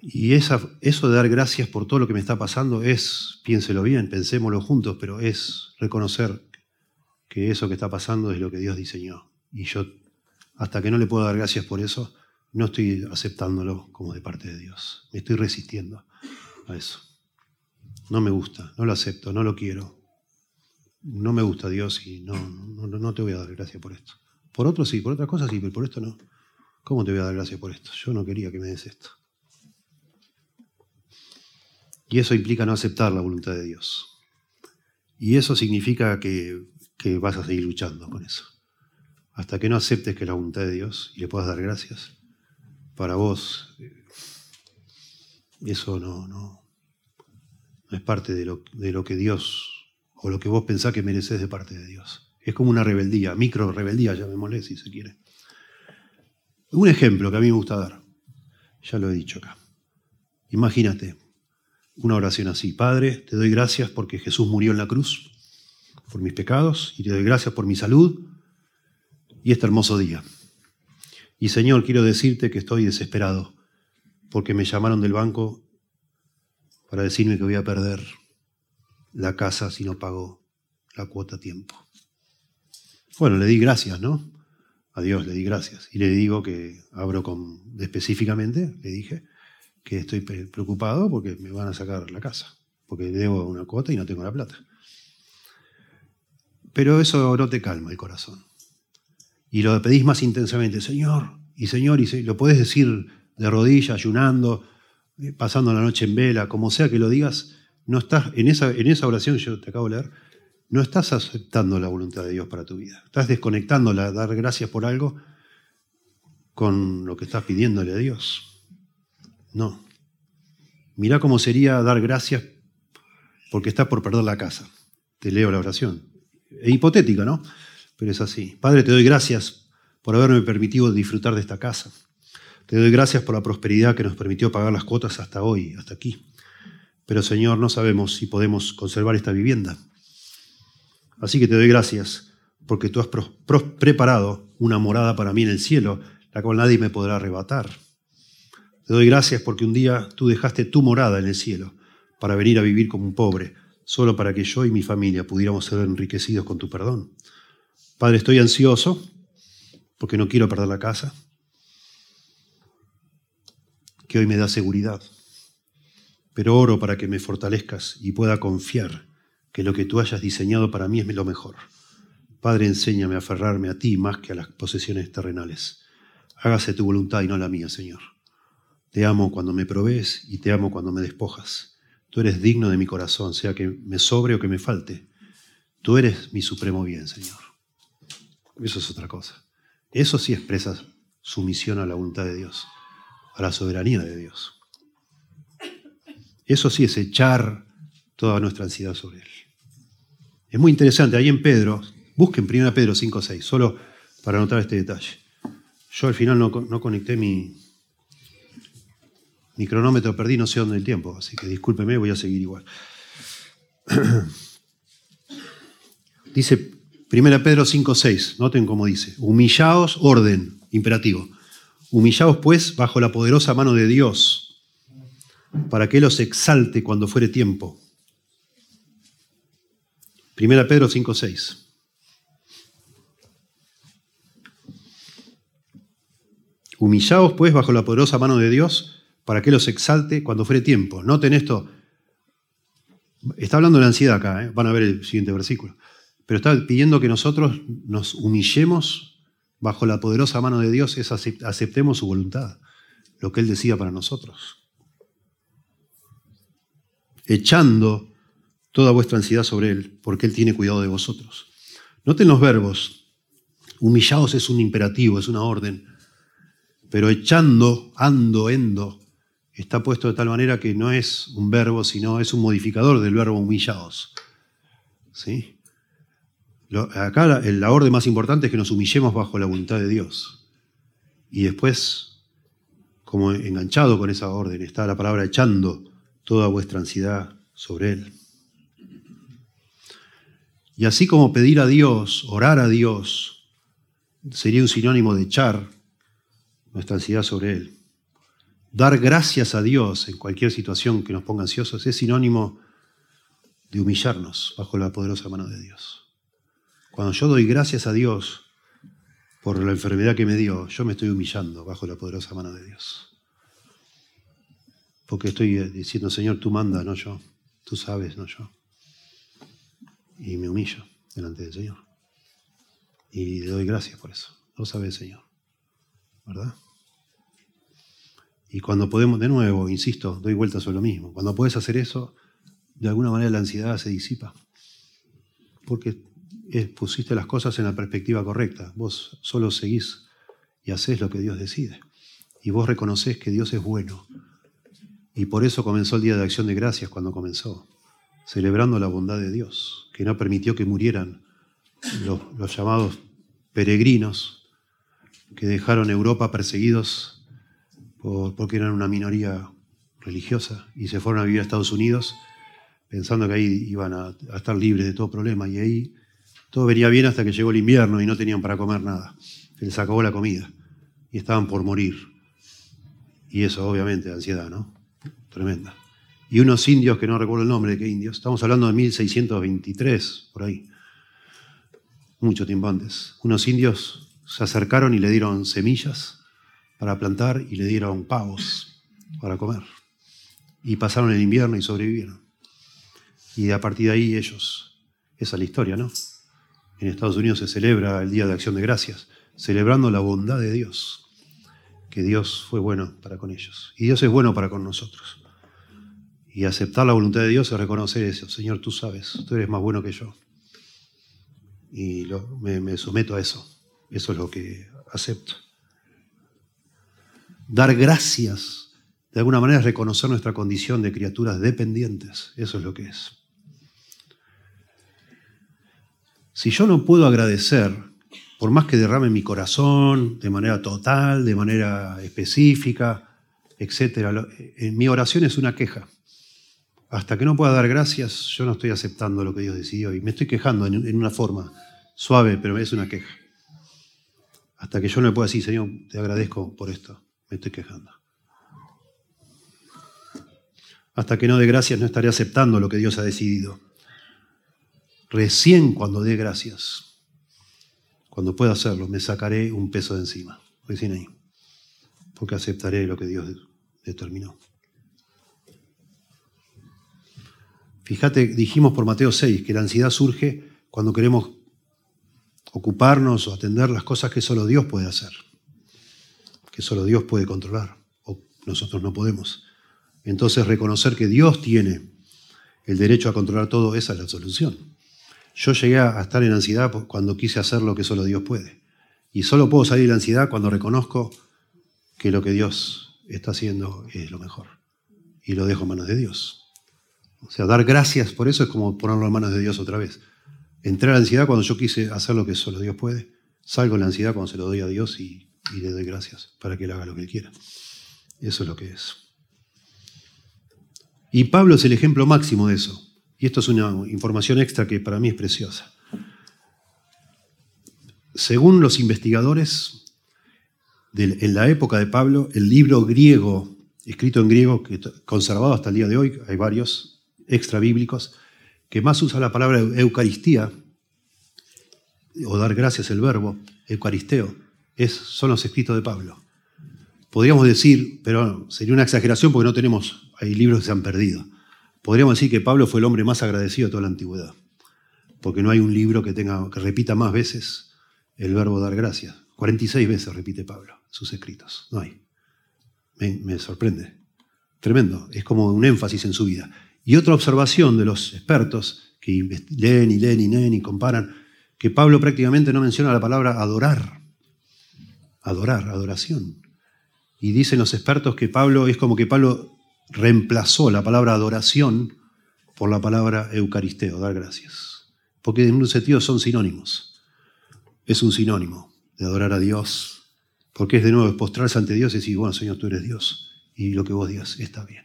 Y eso de dar gracias por todo lo que me está pasando es, piénselo bien, pensémoslo juntos, pero es reconocer que eso que está pasando es lo que Dios diseñó. Y yo, hasta que no le puedo dar gracias por eso, no estoy aceptándolo como de parte de Dios. Me estoy resistiendo a eso. No me gusta, no lo acepto, no lo quiero. No me gusta Dios y no, no, no te voy a dar gracias por esto. Por otro sí, por otras cosas sí, pero por esto no. ¿Cómo te voy a dar gracias por esto? Yo no quería que me des esto. Y eso implica no aceptar la voluntad de Dios. Y eso significa que, vas a seguir luchando con eso. Hasta que no aceptes que es la voluntad de Dios y le puedas dar gracias, para vos eh, eso no, no, no es parte de lo, de lo que Dios o lo que vos pensás que mereces de parte de Dios. Es como una rebeldía, micro rebeldía, llamémosle si se quiere. Un ejemplo que a mí me gusta dar, ya lo he dicho acá. Imagínate, una oración así. Padre, te doy gracias porque Jesús murió en la cruz por mis pecados y te doy gracias por mi salud y este hermoso día. Y Señor, quiero decirte que estoy desesperado porque me llamaron del banco para decirme que voy a perder la casa si no pago la cuota a tiempo. Bueno, le di gracias, ¿no? A Dios le di gracias. Y le digo que abro con, específicamente, le dije, que estoy preocupado porque me van a sacar la casa, porque debo una cuota y no tengo la plata. Pero eso no te calma el corazón. Y lo pedís más intensamente, Señor, y Señor, y lo podés decir de rodillas, ayunando, pasando la noche en vela, como sea que lo digas, no estás en esa, en esa oración yo te acabo de leer, no estás aceptando la voluntad de Dios para tu vida. Estás desconectándola, dar gracias por algo con lo que estás pidiéndole a Dios. No. Mirá cómo sería dar gracias porque estás por perder la casa. Te leo la oración. Es hipotética, ¿no? Pero es así. Padre, te doy gracias por haberme permitido disfrutar de esta casa. Te doy gracias por la prosperidad que nos permitió pagar las cuotas hasta hoy, hasta aquí. Pero Señor, no sabemos si podemos conservar esta vivienda. Así que te doy gracias porque tú has preparado una morada para mí en el cielo, la cual nadie me podrá arrebatar. Te doy gracias porque un día tú dejaste tu morada en el cielo para venir a vivir como un pobre, solo para que yo y mi familia pudiéramos ser enriquecidos con tu perdón. Padre, estoy ansioso porque no quiero perder la casa, que hoy me da seguridad, pero oro para que me fortalezcas y pueda confiar que lo que tú hayas diseñado para mí es lo mejor. Padre, enséñame a aferrarme a ti más que a las posesiones terrenales. Hágase tu voluntad y no la mía, Señor. Te amo cuando me provees y te amo cuando me despojas. Tú eres digno de mi corazón, sea que me sobre o que me falte. Tú eres mi supremo bien, Señor. Eso es otra cosa. Eso sí expresa sumisión a la voluntad de Dios, a la soberanía de Dios. Eso sí es echar toda nuestra ansiedad sobre Él. Es muy interesante, ahí en Pedro, busquen 1 Pedro 5, 6, solo para anotar este detalle. Yo al final no, conecté mi, mi cronómetro, perdí no sé dónde el tiempo, así que discúlpeme, voy a seguir igual. dice 1 Pedro 5, 6, noten cómo dice, humillaos, orden, imperativo. Humillaos pues bajo la poderosa mano de Dios, para que Él os exalte cuando fuere tiempo Primera Pedro 5.6. Humillaos pues bajo la poderosa mano de Dios para que los exalte cuando fuere tiempo. Noten esto. Está hablando de la ansiedad acá, ¿eh? van a ver el siguiente versículo. Pero está pidiendo que nosotros nos humillemos bajo la poderosa mano de Dios, es aceptemos su voluntad, lo que Él decía para nosotros. Echando toda vuestra ansiedad sobre Él, porque Él tiene cuidado de vosotros. Noten los verbos. Humillaos es un imperativo, es una orden. Pero echando, ando, endo, está puesto de tal manera que no es un verbo, sino es un modificador del verbo humillaos. ¿Sí? Acá la, orden más importante es que nos humillemos bajo la voluntad de Dios. Y después, como enganchado con esa orden, está la palabra echando toda vuestra ansiedad sobre Él. Y así como pedir a Dios, orar a Dios, sería un sinónimo de echar nuestra ansiedad sobre Él. Dar gracias a Dios en cualquier situación que nos ponga ansiosos es sinónimo de humillarnos bajo la poderosa mano de Dios. Cuando yo doy gracias a Dios por la enfermedad que me dio, yo me estoy humillando bajo la poderosa mano de Dios. Porque estoy diciendo, Señor, tú manda, no yo. Tú sabes, no yo y me humillo delante del Señor. Y le doy gracias por eso. Lo sabe el Señor. ¿Verdad? Y cuando podemos, de nuevo, insisto, doy vuelta sobre lo mismo. Cuando puedes hacer eso, de alguna manera la ansiedad se disipa. Porque pusiste las cosas en la perspectiva correcta. Vos solo seguís y haces lo que Dios decide. Y vos reconoces que Dios es bueno. Y por eso comenzó el Día de Acción de Gracias cuando comenzó, celebrando la bondad de Dios que no permitió que murieran los, llamados peregrinos que dejaron Europa perseguidos porque eran una minoría religiosa y se fueron a vivir a Estados Unidos pensando que ahí iban a, estar libres de todo problema. Y ahí todo venía bien hasta que llegó el invierno y no tenían para comer nada. Se les acabó la comida y estaban por morir. Y eso obviamente, ansiedad, ¿no? Tremenda y unos indios que no recuerdo el nombre de qué indios, estamos hablando de 1623, por ahí, mucho tiempo antes. Unos indios se acercaron y le dieron semillas para plantar y le dieron pavos para comer. Y pasaron el invierno y sobrevivieron. Y a partir de ahí ellos, esa es la historia, ¿no? En Estados Unidos se celebra el Día de Acción de Gracias, celebrando la bondad de Dios, que Dios fue bueno para con ellos. Y Dios es bueno para con nosotros. Y aceptar la voluntad de Dios es reconocer eso. Señor, tú sabes, tú eres más bueno que yo. Y me, me someto a eso. Eso es lo que acepto. Dar gracias, de alguna manera, es reconocer nuestra condición de criaturas dependientes. Eso es lo que es. Si yo no puedo agradecer, por más que derrame mi corazón de manera total, de manera específica, etc., en mi oración es una queja. Hasta que no pueda dar gracias, yo no estoy aceptando lo que Dios decidió y me estoy quejando en una forma suave, pero es una queja. Hasta que yo no le pueda decir, Señor, te agradezco por esto, me estoy quejando. Hasta que no dé gracias, no estaré aceptando lo que Dios ha decidido. Recién cuando dé gracias, cuando pueda hacerlo, me sacaré un peso de encima. Recién ahí. Porque aceptaré lo que Dios determinó. Fíjate, dijimos por Mateo 6 que la ansiedad surge cuando queremos ocuparnos o atender las cosas que solo Dios puede hacer, que solo Dios puede controlar, o nosotros no podemos. Entonces reconocer que Dios tiene el derecho a controlar todo, esa es la solución. Yo llegué a estar en ansiedad cuando quise hacer lo que solo Dios puede. Y solo puedo salir de la ansiedad cuando reconozco que lo que Dios está haciendo es lo mejor. Y lo dejo en manos de Dios. O sea, dar gracias por eso es como ponerlo en manos de Dios otra vez. Entré a la ansiedad cuando yo quise hacer lo que solo Dios puede. Salgo de la ansiedad cuando se lo doy a Dios y, y le doy gracias para que Él haga lo que Él quiera. Eso es lo que es. Y Pablo es el ejemplo máximo de eso. Y esto es una información extra que para mí es preciosa. Según los investigadores, en la época de Pablo, el libro griego, escrito en griego, conservado hasta el día de hoy, hay varios extra bíblicos, que más usa la palabra Eucaristía, o dar gracias el verbo, Eucaristeo, es, son los escritos de Pablo. Podríamos decir, pero sería una exageración porque no tenemos, hay libros que se han perdido Podríamos decir que Pablo fue el hombre más agradecido de toda la antigüedad, porque no hay un libro que, tenga, que repita más veces el verbo dar gracias. 46 veces repite Pablo sus escritos, no hay. Me, sorprende. Tremendo, es como un énfasis en su vida. Y otra observación de los expertos que leen y leen y leen y comparan, que Pablo prácticamente no menciona la palabra adorar. Adorar, adoración. Y dicen los expertos que Pablo es como que Pablo reemplazó la palabra adoración por la palabra eucaristeo, dar gracias. Porque en un sentido son sinónimos. Es un sinónimo de adorar a Dios, porque es de nuevo postrarse ante Dios y decir, bueno, Señor, tú eres Dios, y lo que vos digas está bien.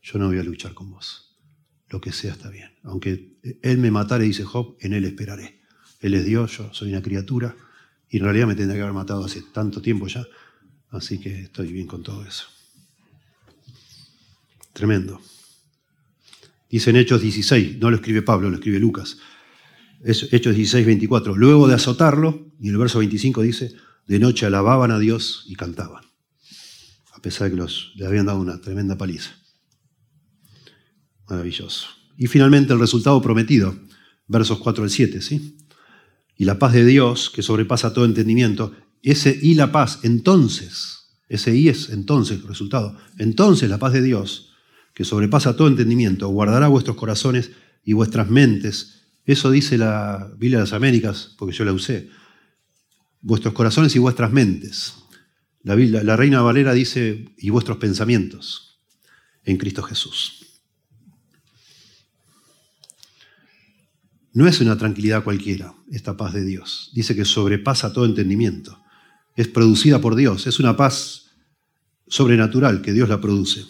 Yo no voy a luchar con vos. Lo que sea está bien. Aunque Él me matare, dice Job, en Él esperaré. Él es Dios, yo soy una criatura, y en realidad me tendría que haber matado hace tanto tiempo ya, así que estoy bien con todo eso. Tremendo. Dice en Hechos 16, no lo escribe Pablo, lo escribe Lucas. Hechos 16, 24. Luego de azotarlo, y el verso 25 dice, de noche alababan a Dios y cantaban. A pesar de que los, le habían dado una tremenda paliza. Maravilloso. Y finalmente el resultado prometido, versos 4 al 7, ¿sí? Y la paz de Dios, que sobrepasa todo entendimiento, ese y la paz, entonces, ese y es entonces el resultado, entonces la paz de Dios, que sobrepasa todo entendimiento, guardará vuestros corazones y vuestras mentes. Eso dice la Biblia de las Américas, porque yo la usé. Vuestros corazones y vuestras mentes. La, la Reina Valera dice, y vuestros pensamientos en Cristo Jesús. No es una tranquilidad cualquiera, esta paz de Dios. Dice que sobrepasa todo entendimiento. Es producida por Dios. Es una paz sobrenatural que Dios la produce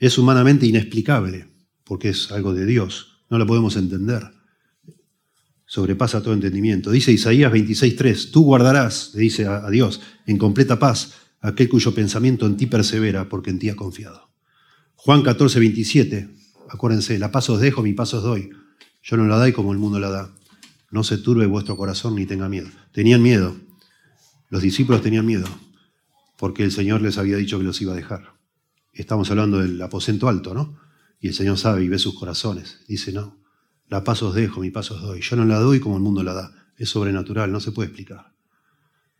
es humanamente inexplicable, porque es algo de Dios, no lo podemos entender. Sobrepasa todo entendimiento. Dice Isaías 26.3, tú guardarás, le dice a Dios, en completa paz aquel cuyo pensamiento en ti persevera, porque en ti ha confiado. Juan 14.27, acuérdense, la paz os dejo, mi paz os doy. Yo no la doy como el mundo la da. No se turbe vuestro corazón ni tenga miedo. Tenían miedo. Los discípulos tenían miedo, porque el Señor les había dicho que los iba a dejar. Estamos hablando del aposento alto, ¿no? Y el Señor sabe y ve sus corazones. Dice, no, La paz os dejo, mi paz os doy. Yo no la doy como el mundo la da. Es sobrenatural, no se puede explicar.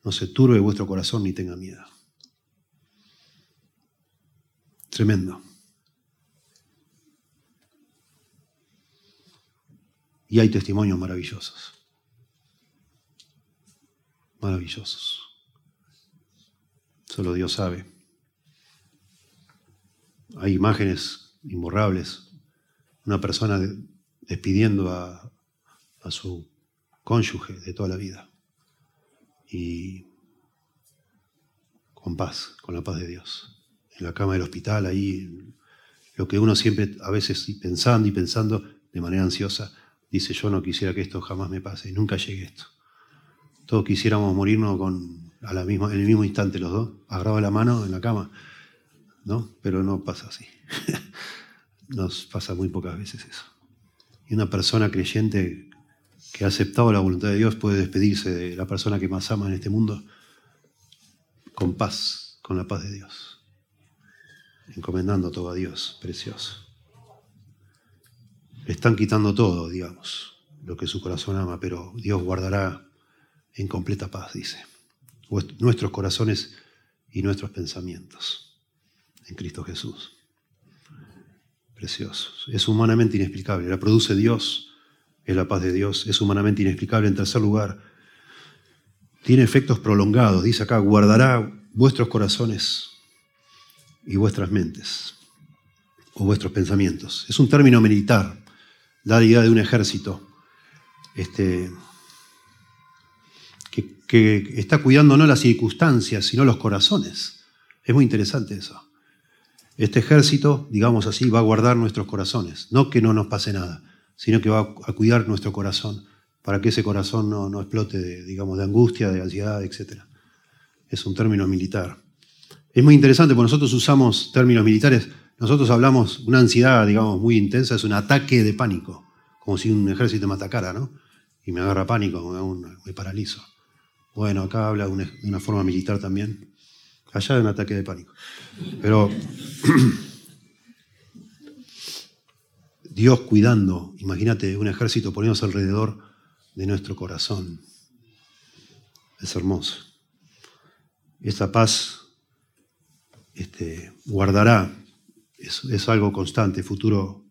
No se turbe vuestro corazón ni tenga miedo. Tremendo. Y hay testimonios maravillosos. Maravillosos. Solo Dios sabe. Hay imágenes imborrables. Una persona despidiendo a, su cónyuge de toda la vida. Y con paz, con la paz de Dios. En la cama del hospital, ahí, lo que uno siempre, a veces pensando y pensando de manera ansiosa, dice, yo no quisiera que esto jamás me pase, nunca llegue esto. Todos quisiéramos morirnos con, a la misma, en el mismo instante los dos, agarrados la mano en la cama, ¿no? Pero no pasa así. Nos pasa muy pocas veces eso. Y una persona creyente que ha aceptado la voluntad de Dios puede despedirse de la persona que más ama en este mundo con paz, con la paz de Dios, encomendando todo a Dios, precioso están quitando todo, digamos, lo que su corazón ama, pero Dios guardará en completa paz, dice, nuestros corazones y nuestros pensamientos en Cristo Jesús. Precioso. Es humanamente inexplicable. La produce Dios, es la paz de Dios, es humanamente inexplicable. En tercer lugar, tiene efectos prolongados. Dice acá, guardará vuestros corazones y vuestras mentes o vuestros pensamientos. Es un término militar la idea de un ejército este, que, está cuidando no las circunstancias, sino los corazones. Es muy interesante eso. Este ejército, digamos así, va a guardar nuestros corazones. No que no nos pase nada, sino que va a cuidar nuestro corazón para que ese corazón no, explote, de, digamos, de angustia, de ansiedad, etc. Es un término militar. Es muy interesante porque nosotros usamos términos militares nosotros hablamos, una ansiedad, digamos, muy intensa es un ataque de pánico, como si un ejército me atacara, ¿no? Y me agarra pánico, me, paralizo. Bueno, acá habla de una, forma militar también. Allá de un ataque de pánico. Pero Dios cuidando, imagínate un ejército poniéndose alrededor de nuestro corazón. Es hermoso. Esta paz este, guardará es, algo constante, futuro,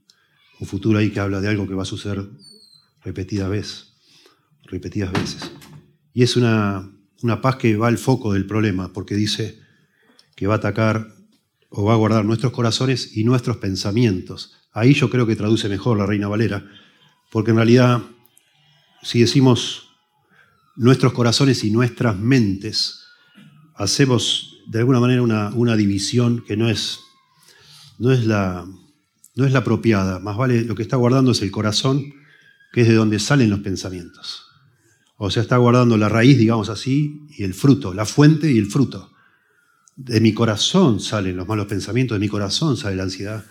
un futuro ahí que habla de algo que va a suceder repetidas veces, repetidas veces. Y es una, una paz que va al foco del problema, porque dice que va a atacar o va a guardar nuestros corazones y nuestros pensamientos. Ahí yo creo que traduce mejor la Reina Valera, porque en realidad, si decimos nuestros corazones y nuestras mentes, hacemos de alguna manera una, división que no es no es la, no es la apropiada. Más vale lo que está guardando es el corazón, que es de donde salen los pensamientos. O sea, está guardando la raíz, digamos así, y el fruto, la fuente y el fruto. De mi corazón salen los malos pensamientos, de mi corazón sale la ansiedad.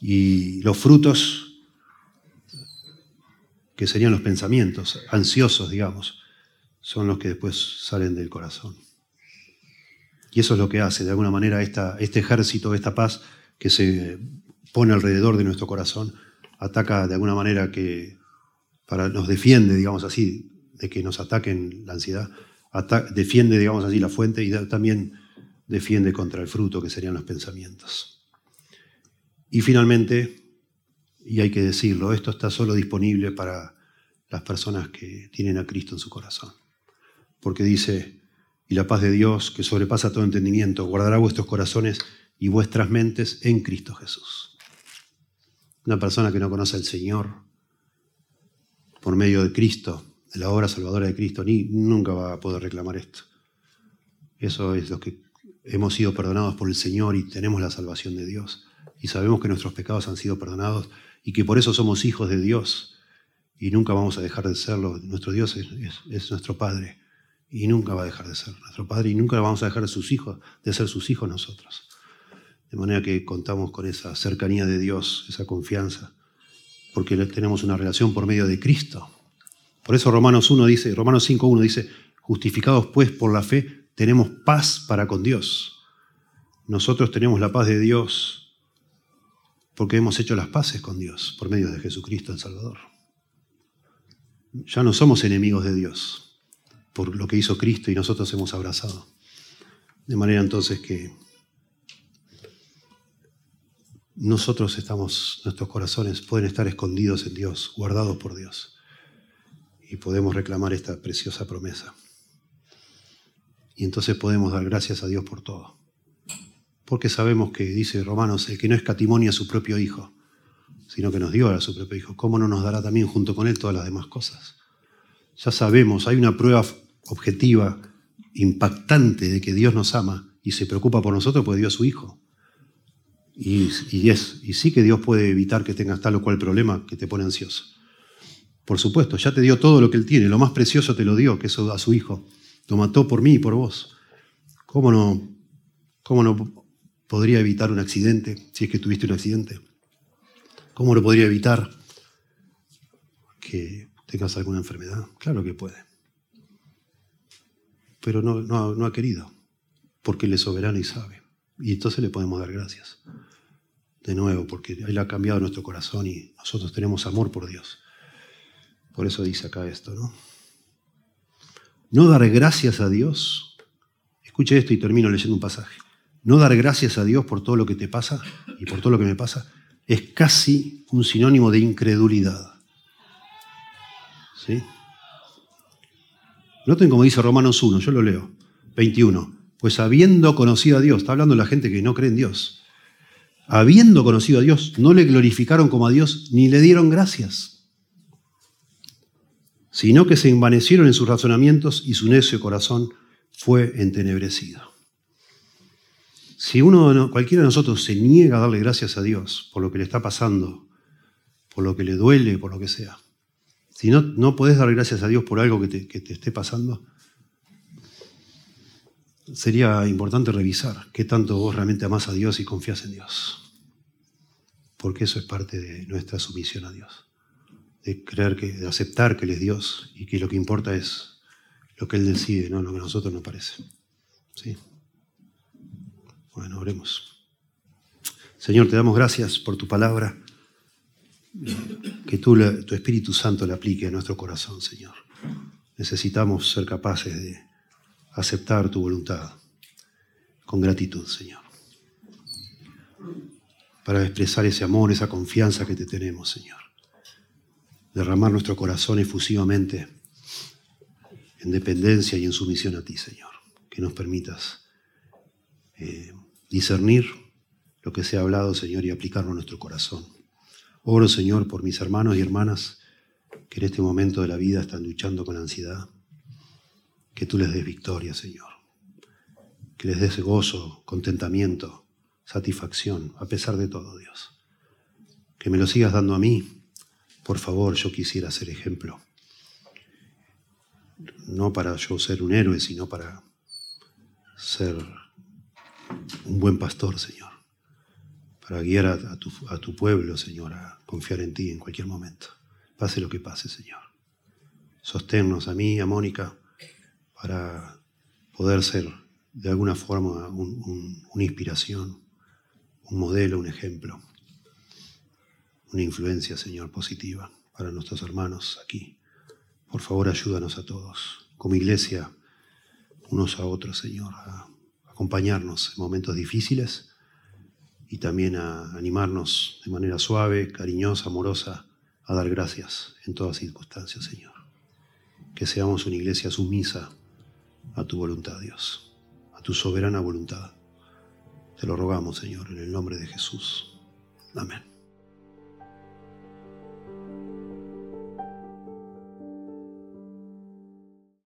Y los frutos, que serían los pensamientos, ansiosos, digamos, son los que después salen del corazón. Y eso es lo que hace, de alguna manera, esta, este ejército, esta paz, que se pone alrededor de nuestro corazón, ataca de alguna manera que para, nos defiende, digamos así, de que nos ataquen la ansiedad, defiende, digamos así, la fuente y también defiende contra el fruto, que serían los pensamientos. Y finalmente, y hay que decirlo, esto está solo disponible para las personas que tienen a Cristo en su corazón. Porque dice, y la paz de Dios, que sobrepasa todo entendimiento, guardará vuestros corazones y vuestras mentes en Cristo Jesús. Una persona que no conoce al Señor por medio de Cristo, de la obra salvadora de Cristo, ni, nunca va a poder reclamar esto. Eso es lo que hemos sido perdonados por el Señor y tenemos la salvación de Dios. Y sabemos que nuestros pecados han sido perdonados y que por eso somos hijos de Dios y nunca vamos a dejar de serlo. Nuestro Dios es, es nuestro Padre y nunca va a dejar de ser nuestro Padre y nunca vamos a dejar de, sus hijos, de ser sus hijos nosotros. De manera que contamos con esa cercanía de Dios, esa confianza, porque tenemos una relación por medio de Cristo. Por eso Romanos 1 dice, Romanos 5.1 dice, justificados pues por la fe, tenemos paz para con Dios. Nosotros tenemos la paz de Dios porque hemos hecho las paces con Dios por medio de Jesucristo el Salvador. ya no somos enemigos de Dios por lo que hizo Cristo y nosotros hemos abrazado. De manera entonces que nosotros estamos, nuestros corazones pueden estar escondidos en Dios, guardados por Dios. Y podemos reclamar esta preciosa promesa. Y entonces podemos dar gracias a Dios por todo. Porque sabemos que, dice Romanos, el que no escatimonia a su propio Hijo, sino que nos dio a su propio Hijo, ¿cómo no nos dará también junto con Él todas las demás cosas? Ya sabemos, hay una prueba objetiva, impactante de que Dios nos ama y se preocupa por nosotros porque dio a su Hijo. Y, y sí que Dios puede evitar que tengas tal o cual problema que te pone ansioso. Por supuesto, ya te dio todo lo que Él tiene, lo más precioso te lo dio, que es a su Hijo. Lo mató por mí y por vos. ¿Cómo no, cómo no podría evitar un accidente si es que tuviste un accidente? ¿Cómo lo podría evitar que tengas alguna enfermedad? Claro que puede. Pero no, no, ha querido, porque Él es soberano y sabe. Y entonces le podemos dar gracias. De nuevo, porque Él ha cambiado nuestro corazón y nosotros tenemos amor por Dios. Por eso dice acá esto, ¿no? No dar gracias a Dios. Escuche esto y termino leyendo un pasaje. No dar gracias a Dios por todo lo que te pasa y por todo lo que me pasa es casi un sinónimo de incredulidad. ¿Sí? Noten como dice Romanos 1, yo lo leo, 21. Pues habiendo conocido a Dios, está hablando la gente que no cree en Dios, habiendo conocido a Dios, no le glorificaron como a Dios ni le dieron gracias, sino que se envanecieron en sus razonamientos y su necio corazón fue entenebrecido. Si uno, cualquiera de nosotros se niega a darle gracias a Dios por lo que le está pasando, por lo que le duele, por lo que sea, si no, no podés dar gracias a Dios por algo que te, que te esté pasando, sería importante revisar qué tanto vos realmente amás a Dios y confías en Dios. Porque eso es parte de nuestra sumisión a Dios. De creer que, de aceptar que Él es Dios y que lo que importa es lo que Él decide, no lo que a nosotros nos parece. ¿Sí? Bueno, oremos. Señor, te damos gracias por tu palabra. Que tú, tu Espíritu Santo la aplique a nuestro corazón, Señor. Necesitamos ser capaces de aceptar tu voluntad con gratitud, Señor. Para expresar ese amor, esa confianza que te tenemos, Señor. Derramar nuestro corazón efusivamente en dependencia y en sumisión a ti, Señor. Que nos permitas eh, discernir lo que se ha hablado, Señor, y aplicarlo a nuestro corazón. Oro, Señor, por mis hermanos y hermanas que en este momento de la vida están luchando con ansiedad. Que tú les des victoria, Señor. Que les des gozo, contentamiento, satisfacción, a pesar de todo, Dios. Que me lo sigas dando a mí. Por favor, yo quisiera ser ejemplo. No para yo ser un héroe, sino para ser un buen pastor, Señor, para guiar a, tu, pueblo, Señor, a confiar en ti en cualquier momento. Pase lo que pase, Señor. Sosténnos a mí, a Mónica, para poder ser de alguna forma una inspiración, un modelo, un ejemplo, una influencia, Señor, positiva para nuestros hermanos aquí. Por favor, ayúdanos a todos, como iglesia, unos a otros, Señor, a acompañarnos en momentos difíciles y también a animarnos de manera suave, cariñosa, amorosa, a dar gracias en todas circunstancias, Señor. Que seamos una iglesia sumisa a tu voluntad, Dios, a tu soberana voluntad. Te lo rogamos, Señor, en el nombre de Jesús. Amén.